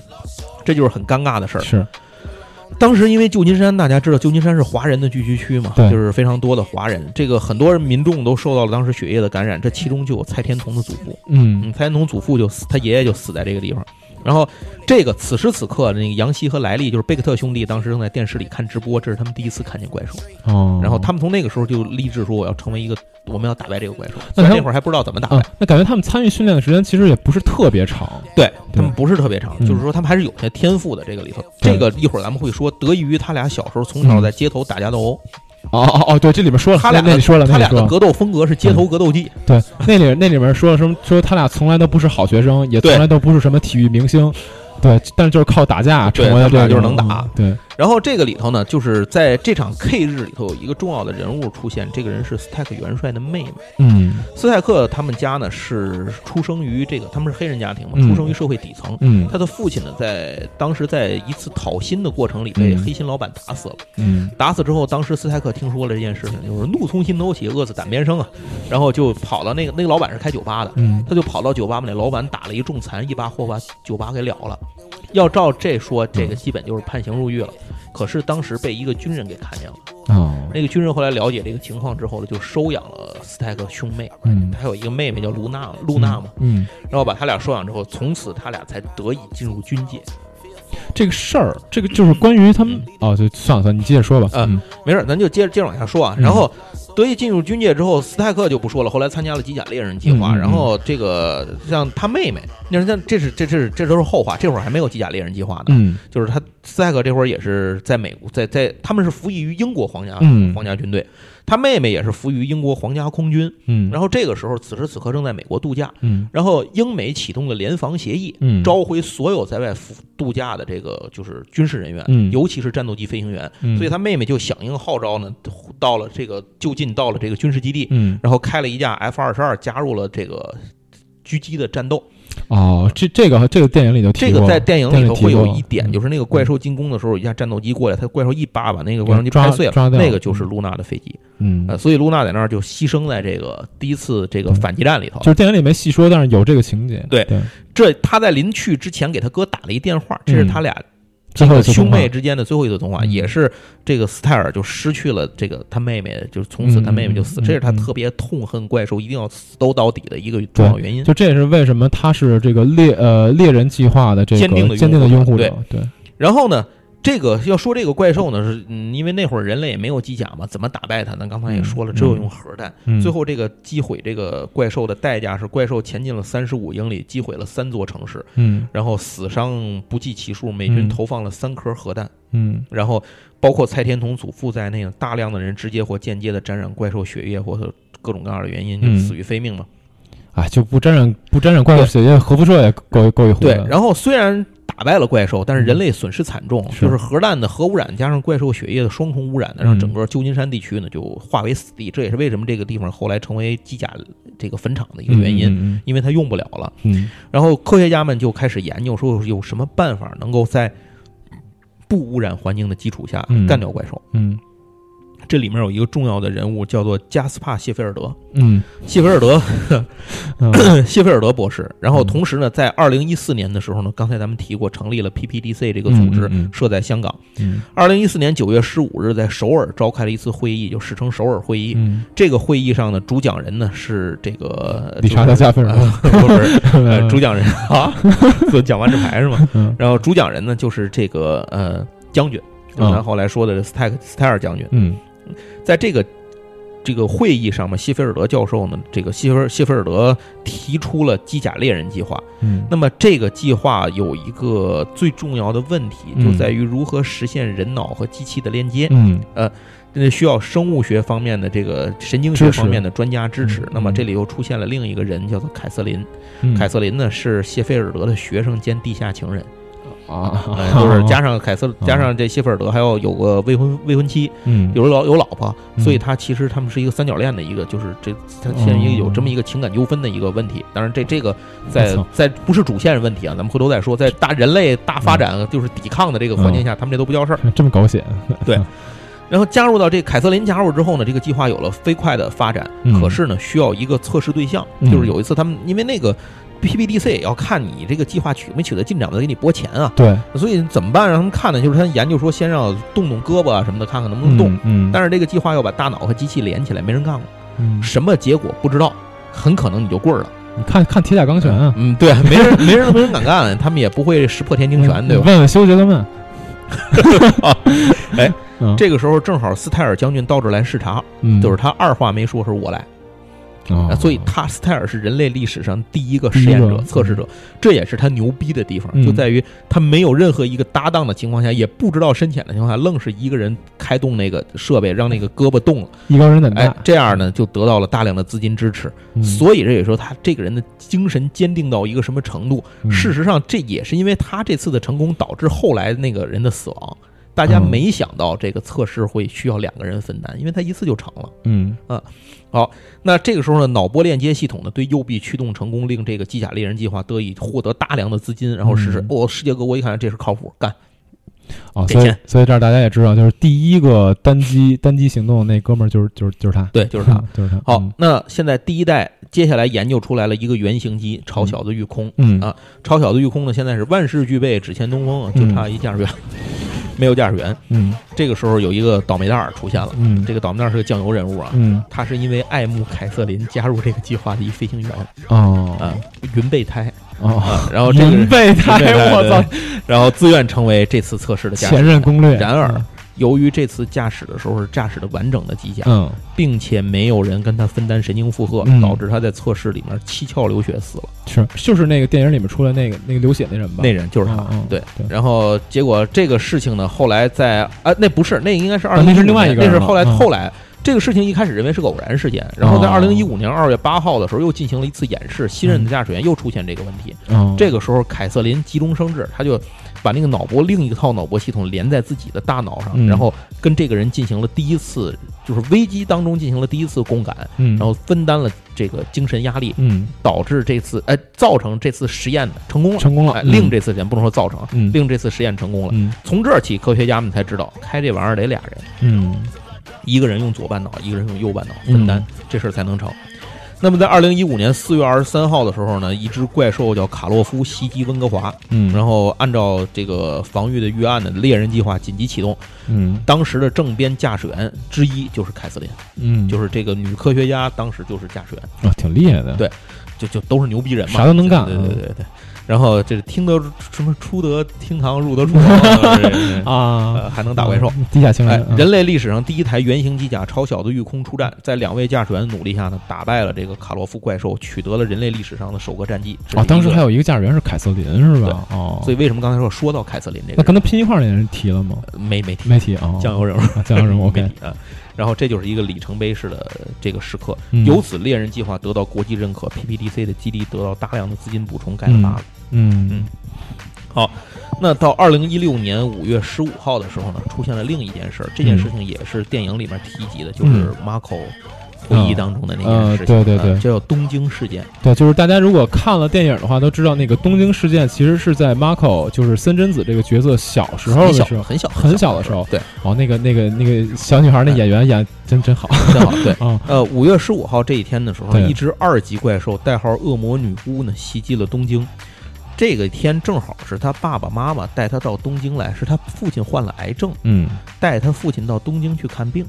这就是很尴尬的事儿。是。当时因为旧金山，大家知道旧金山是华人的聚居区嘛，就是非常多的华人，这个很多人民众都受到了当时血液的感染，这其中就有蔡天童的祖父，嗯，蔡天童祖父就死，他爷爷就死在这个地方。然后，这个此时此刻，那个杨希和莱利就是贝克特兄弟，当时正在电视里看直播，这是他们第一次看见怪兽。哦，然后他们从那个时候就立志说，我要成为一个，我们要打败这个怪兽。那那会儿还不知道怎么打败。那感觉他们参与训练的时间其实也不是特别长。对他们不是特别长，就是说他们还是有些天赋的。这个里头，这个一会儿咱们会说，得益于他俩小时候从小在街头打架斗殴。哦哦哦，对，这里面说了，他俩那里说了，他俩的格斗风格是街头格斗技。对，那里那里面说了什么？说他俩从来都不是好学生，也从来都不是什么体育明星。对，但是就是靠打架成为这样，就是能打。对。然后这个里头呢，就是在这场 K 日里头有一个重要的人物出现，这个人是斯泰克元帅的妹妹。嗯，斯泰克他们家呢是出生于这个，他们是黑人家庭嘛，出生于社会底层。嗯，他的父亲呢，在当时在一次讨薪的过程里被黑心老板打死了。嗯，打死之后，当时斯泰克听说了这件事情，就是怒从心头起，饿死胆边生啊，然后就跑到那个那个老板是开酒吧的，嗯，他就跑到酒吧把那老板打了一重残，一把火把酒吧给了了。要照这说，这个基本就是判刑入狱了。可是当时被一个军人给看见了。哦，那个军人后来了解这个情况之后呢，就收养了斯泰克兄妹。嗯，他有一个妹妹叫露娜，露娜嘛。嗯，然后把他俩收养之后，从此他俩才得以进入军界。这个事儿，这个就是关于他们哦，就算了算了，你接着说吧。嗯，没事，咱就接着接着往下说啊。然后得意进入军界之后，斯泰克就不说了。后来参加了机甲猎人计划。然后这个像他妹妹，那是像这是这是这都是后话。这会儿还没有机甲猎人计划呢。嗯，就是他斯泰克这会儿也是在美国，在在他们是服役于英国皇家皇家军队。他妹妹也是服于英国皇家空军，嗯，然后这个时候，此时此刻正在美国度假，嗯，然后英美启动了联防协议，嗯，召回所有在外服度假的这个就是军事人员，嗯，尤其是战斗机飞行员，所以他妹妹就响应号召呢，到了这个就近到了这个军事基地，嗯，然后开了一架 F 二十二，加入了这个狙击的战斗。哦，这这个这个电影里头，这个在电影里头会有一点，嗯就是那个怪兽进攻的时候，一架战斗机过来，他怪兽一扒把那个怪兽机拍碎了，那个就是露娜的飞机。嗯，呃，所以露娜在那儿就牺牲在这个第一次这个反击战里头。就是电影里没细说，但是有这个情节。对对，这他在临去之前给他哥打了一电话，这是他俩。这个兄妹之间的最后一次通话，也是这个斯泰尔就失去了这个他妹妹，就是从此他妹妹就死，这是他特别痛恨怪兽，一定要死斗到底的一个重要原因。就这也是为什么他是这个猎呃猎人计划的这个坚定的坚定的拥护者。对，然后呢？这个要说这个怪兽呢，是嗯，因为那会儿人类也没有机甲嘛，怎么打败它？呢刚才也说了，只有用核弹。最后这个击毁这个怪兽的代价是，怪兽前进了三十五英里，击毁了三座城市，嗯，然后死伤不计其数，美军投放了三颗核弹，嗯，然后包括蔡天童祖父在内，大量的人直接或间接的沾染怪兽血液，或者各种各样的原因就死于非命嘛。啊，就不沾染不沾染怪兽血液，核辐射也够够一回。对，然后虽然。打败了怪兽，但是人类损失惨重，就是核弹的核污染加上怪兽血液的双重污染呢，让整个旧金山地区呢就化为死地。这也是为什么这个地方后来成为机甲这个坟场的一个原因，因为它用不了了。嗯，然后科学家们就开始研究，说有什么办法能够在不污染环境的基础下干掉怪兽。嗯。这里面有一个重要的人物，叫做加斯帕·谢菲尔德。嗯，谢菲尔德 谢菲尔德博士。然后同时呢，在二零一四年的时候呢，刚才咱们提过，成立了 PPDC 这个组织，设在香港。二零一四年九月十五日，在首尔召开了一次会议，就史称首尔会议。这个会议上的主讲人呢是这个理查德·加菲尔德，不是主讲人啊，就讲完这牌是吗？然后主讲人呢就是这个呃将军，就咱后来说的斯泰克斯泰尔将军。嗯。在这个这个会议上面，谢菲尔德教授呢，这个谢菲谢菲尔德提出了机甲猎人计划。嗯，那么这个计划有一个最重要的问题，就在于如何实现人脑和机器的连接。嗯，呃，那需要生物学方面的这个神经学方面的专家支持。那么这里又出现了另一个人，叫做凯瑟琳。凯瑟琳呢是谢菲尔德的学生兼地下情人。啊，就是加上凯瑟，加上这谢菲尔德，还要有个未婚未婚妻，嗯，有老有老婆，所以他其实他们是一个三角恋的一个，就是这他现在有这么一个情感纠纷的一个问题。当然，这这个在在不是主线问题啊，咱们回头再说。在大人类大发展就是抵抗的这个环境下，他们这都不叫事儿，这么狗血。对。然后加入到这凯瑟琳加入之后呢，这个计划有了飞快的发展。可是呢，需要一个测试对象，就是有一次他们因为那个。PPDC 要看你这个计划取没取得进展，再给你拨钱啊。对，所以怎么办？让他们看呢？就是他研究说，先让动动胳膊啊什么的，看看能不能动。嗯。但是这个计划要把大脑和机器连起来，没人干过。嗯。什么结果不知道，很可能你就棍儿了。你看看铁甲钢拳啊。嗯，对，没人没人没人敢干，他们也不会识破天惊拳，对吧？问问修杰克曼。哎，这个时候正好斯泰尔将军到这来视察，就是他二话没说，说我来。啊，所以他斯泰尔是人类历史上第一个实验者、测试者，这也是他牛逼的地方，就在于他没有任何一个搭档的情况下，也不知道深浅的情况下，愣是一个人开动那个设备，让那个胳膊动了，一高人胆大，这样呢就得到了大量的资金支持。所以这也说他这个人的精神坚定到一个什么程度。事实上，这也是因为他这次的成功导致后来那个人的死亡。大家没想到这个测试会需要两个人分担，因为他一次就成了。嗯啊，好，那这个时候呢，脑波链接系统呢对右臂驱动成功，令这个机甲猎人计划得以获得大量的资金，然后实施。哦，世界各国一看这是靠谱，干。哦，所以所以这儿大家也知道，就是第一个单机单机行动那哥们儿就是就是就是他，对，就是他，就是他。好，那现在第一代接下来研究出来了一个原型机超小的御空，嗯啊，超小的御空呢现在是万事俱备，只欠东风啊，就差一驾驶员。没有驾驶员，嗯，这个时候有一个倒霉蛋儿出现了，嗯，这个倒霉蛋儿是个酱油人物啊，嗯，他是因为爱慕凯瑟琳加入这个计划的一飞行员，哦，啊，云备胎，啊，然后这个云备胎，我操，然后自愿成为这次测试的前任攻略，然而。由于这次驾驶的时候是驾驶的完整的机甲，嗯，并且没有人跟他分担神经负荷，导致他在测试里面七窍流血死了。是，就是那个电影里面出来那个那个流血那人吧？那人就是他。对，然后结果这个事情呢，后来在啊，那不是，那应该是二，那是另外一个，那是后来后来这个事情一开始认为是个偶然事件，然后在二零一五年二月八号的时候又进行了一次演示，新任的驾驶员又出现这个问题。这个时候凯瑟琳急中生智，他就。把那个脑波另一套脑波系统连在自己的大脑上，然后跟这个人进行了第一次，就是危机当中进行了第一次共感，然后分担了这个精神压力，导致这次哎造成这次实验成功了，成功了，令这次实验不能说造成，令这次实验成功了。从这儿起，科学家们才知道开这玩意儿得俩人，嗯，一个人用左半脑，一个人用右半脑分担，这事儿才能成。那么，在二零一五年四月二十三号的时候呢，一只怪兽叫卡洛夫袭击温哥华，嗯，然后按照这个防御的预案的猎人计划紧急启动，嗯，当时的正编驾驶员之一就是凯瑟琳，嗯，就是这个女科学家，当时就是驾驶员，啊，挺厉害的，对，就就都是牛逼人嘛，啥都能干，对对对对。然后这听得什么出得厅堂入得厨房 啊，还能打怪兽，地下情人。人类历史上第一台原型机甲超小的御空出战，在两位驾驶员努力下呢，打败了这个卡洛夫怪兽，取得了人类历史上的首个战绩。啊，当时还有一个驾驶员是凯瑟琳，是吧？哦，所以为什么刚才说说到凯瑟琳这个？那跟他拼一块儿那人提了吗？没没提，没提啊。酱油人物，酱油人物没提啊。然后这就是一个里程碑式的这个时刻，由此猎人计划得到国际认可，PPDC 的基地得到大量的资金补充，盖了大了。嗯嗯。好，那到二零一六年五月十五号的时候呢，出现了另一件事儿，这件事情也是电影里面提及的，就是 Marco。回忆当中的那件事情，对对对，叫东京事件。对，就是大家如果看了电影的话，都知道那个东京事件其实是在 Marco，就是森贞子这个角色小时候的时候，很小很小的时候。对，哦，那个那个那个小女孩那演员演真真好，真好。对，呃，五月十五号这一天的时候，一只二级怪兽代号恶魔女巫呢袭击了东京。这个天正好是他爸爸妈妈带他到东京来，是他父亲患了癌症，嗯，带他父亲到东京去看病。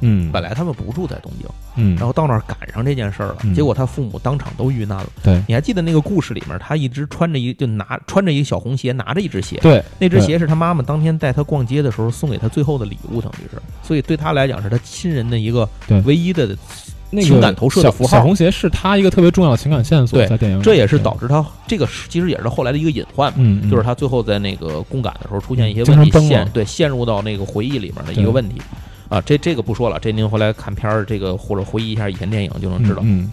嗯，本来他们不住在东京，嗯，然后到那儿赶上这件事儿了，结果他父母当场都遇难了。对，你还记得那个故事里面，他一直穿着一就拿穿着一个小红鞋，拿着一只鞋，对，那只鞋是他妈妈当天带他逛街的时候送给他最后的礼物，等于是，所以对他来讲是他亲人的一个唯一的情感投射的符号。小红鞋是他一个特别重要的情感线索，在电影，这也是导致他这个其实也是后来的一个隐患，嗯，就是他最后在那个共感的时候出现一些问题，陷对陷入到那个回忆里面的一个问题。啊，这这个不说了，这您回来看片儿，这个或者回忆一下以前电影就能知道。嗯，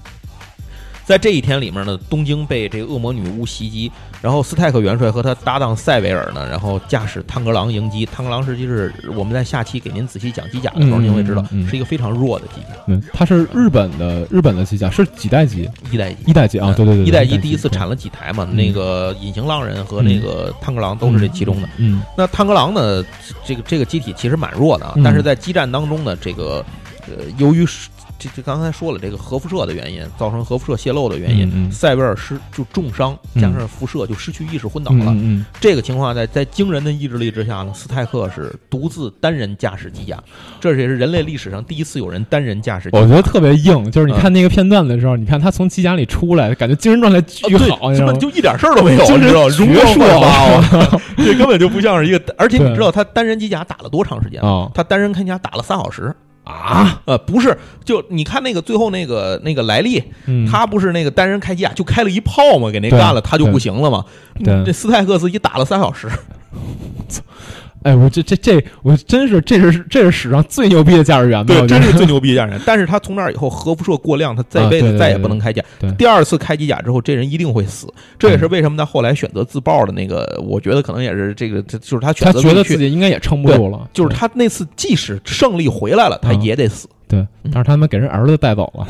在这一天里面呢，东京被这个恶魔女巫袭击，然后斯泰克元帅和他搭档塞维尔呢，然后驾驶探戈狼迎击。探戈狼实际是我们在下期给您仔细讲机甲的时候，您会知道是一个非常弱的机甲。嗯，它是日本的日本的机甲，是几代机？一代机，一代机啊，对对对，一代机第一次产了几台嘛？那个隐形浪人和那个探戈狼都是这其中的。嗯，那探戈狼呢，这个这个机体其实蛮弱的啊，但是在激战当中呢，这个呃，由于是。这这刚才说了，这个核辐射的原因造成核辐射泄漏的原因，塞维尔失就重伤，加上辐射就失去意识昏倒了。这个情况在在惊人的意志力之下呢，斯泰克是独自单人驾驶机甲，这也是人类历史上第一次有人单人驾驶。我觉得特别硬，就是你看那个片段的时候，你看他从机甲里出来，感觉精神状态巨好，根本就一点事儿都没有，你知道容光焕发，这根本就不像是一个。而且你知道他单人机甲打了多长时间吗？他单人开甲打了三小时。啊，呃，不是，就你看那个最后那个那个莱利，他不是那个单人开机啊，就开了一炮嘛，给那干了，他就不行了嘛。这斯泰克斯一打了三小时。哎，我这这这，我真是这是这是史上最牛逼的驾驶员，对，真是最牛逼的驾驶员。但是他从那以后核辐射过量，他这辈子再也不能开甲。第二次开机甲之后，这人一定会死。这也是为什么他后来选择自爆的那个，我觉得可能也是这个，就是他选择觉得自己应该也撑不住了。就是他那次即使胜利回来了，他也得死。对，但是他们给人儿子带走了。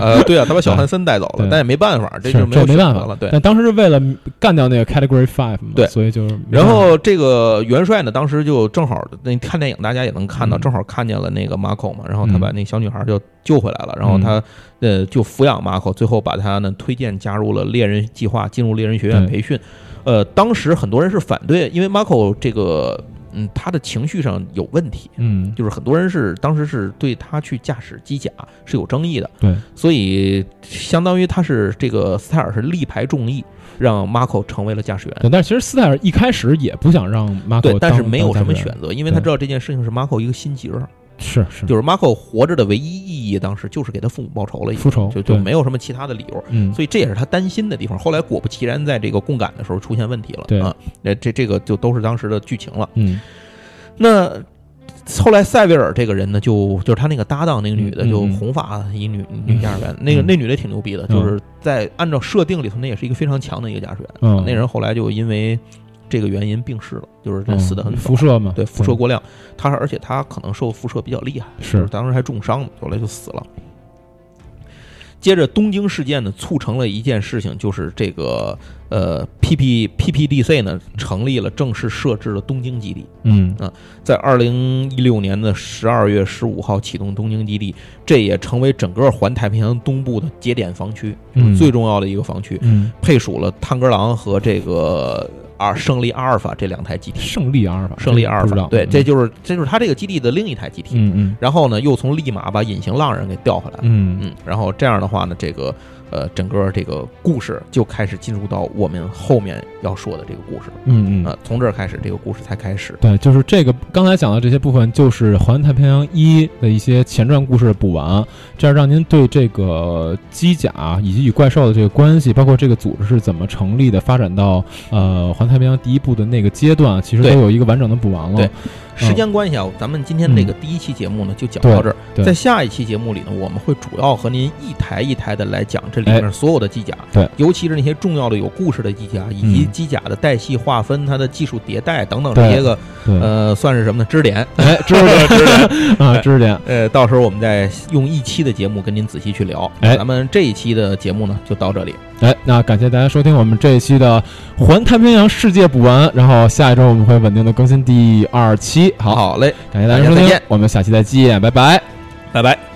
呃，对啊，他把小 汉森带走了，但也没办法，这就没没办法了。对，但当时是为了干掉那个 Category Five 嘛，对，所以就是然后这个元帅呢，当时就正好那看电影，大家也能看到，正好看见了那个 Marco 嘛，然后他把那小女孩就救回来了，然后他呃就抚养 Marco，最后把他呢推荐加入了猎人计划，进入猎人学院培训。呃，当时很多人是反对，因为 Marco 这个。嗯，他的情绪上有问题，嗯，就是很多人是当时是对他去驾驶机甲是有争议的，对，所以相当于他是这个斯泰尔是力排众议，让 Marco 成为了驾驶员。对，但是其实斯泰尔一开始也不想让 Marco，对，但是没有什么选择，因为他知道这件事情是 Marco 一个心结。是是，就是 Marco 活着的唯一意义，当时就是给他父母报仇了，复仇就就没有什么其他的理由。嗯，所以这也是他担心的地方。后来果不其然，在这个共感的时候出现问题了。对啊，那这这个就都是当时的剧情了。嗯。那后来塞维尔这个人呢，就就是他那个搭档那个女的，就红发一女女驾驶员，那个那女的挺牛逼的，就是在按照设定里头，那也是一个非常强的一个驾驶员。嗯，那人后来就因为这个原因病逝了，就是死的很辐射嘛，对，辐射过量，他而且他可能受辐射比较厉害，是当时还重伤呢，后来就死了。接着东京事件呢，促成了一件事情，就是这个呃，P P P P D C 呢成立了，正式设置了东京基地。嗯啊，在二零一六年的十二月十五号启动东京基地，这也成为整个环太平洋东部的节点防区，最重要的一个防区。嗯，配属了探戈狼和这个。二胜利阿尔法这两台机体，胜利阿尔法，胜利阿尔法，对，这就是这就是他这个基地的另一台机体。嗯嗯，然后呢，又从利马把隐形浪人给调回来了。嗯嗯，然后这样的话呢，这个。呃，整个这个故事就开始进入到我们后面要说的这个故事。嗯嗯，呃，从这儿开始，这个故事才开始。对，就是这个刚才讲的这些部分，就是《环太平洋一》的一些前传故事的补完，这样让您对这个机甲以及与怪兽的这个关系，包括这个组织是怎么成立的，发展到呃《环太平洋》第一部的那个阶段，其实都有一个完整的补完了。对。时间关系啊，咱们今天这个第一期节目呢就讲到这儿。在下一期节目里呢，我们会主要和您一台一台的来讲这里面所有的机甲，对，尤其是那些重要的有故事的机甲，以及机甲的代系划分、它的技术迭代等等这些个，呃，算是什么呢？知识点，哎，知识点，支点啊，知识点。呃，到时候我们再用一期的节目跟您仔细去聊。哎，咱们这一期的节目呢就到这里。哎，那感谢大家收听我们这一期的《环太平洋世界补完》，然后下一周我们会稳定的更新第二期。好，好嘞，感谢大家收听，我们下期再见，拜拜，拜拜。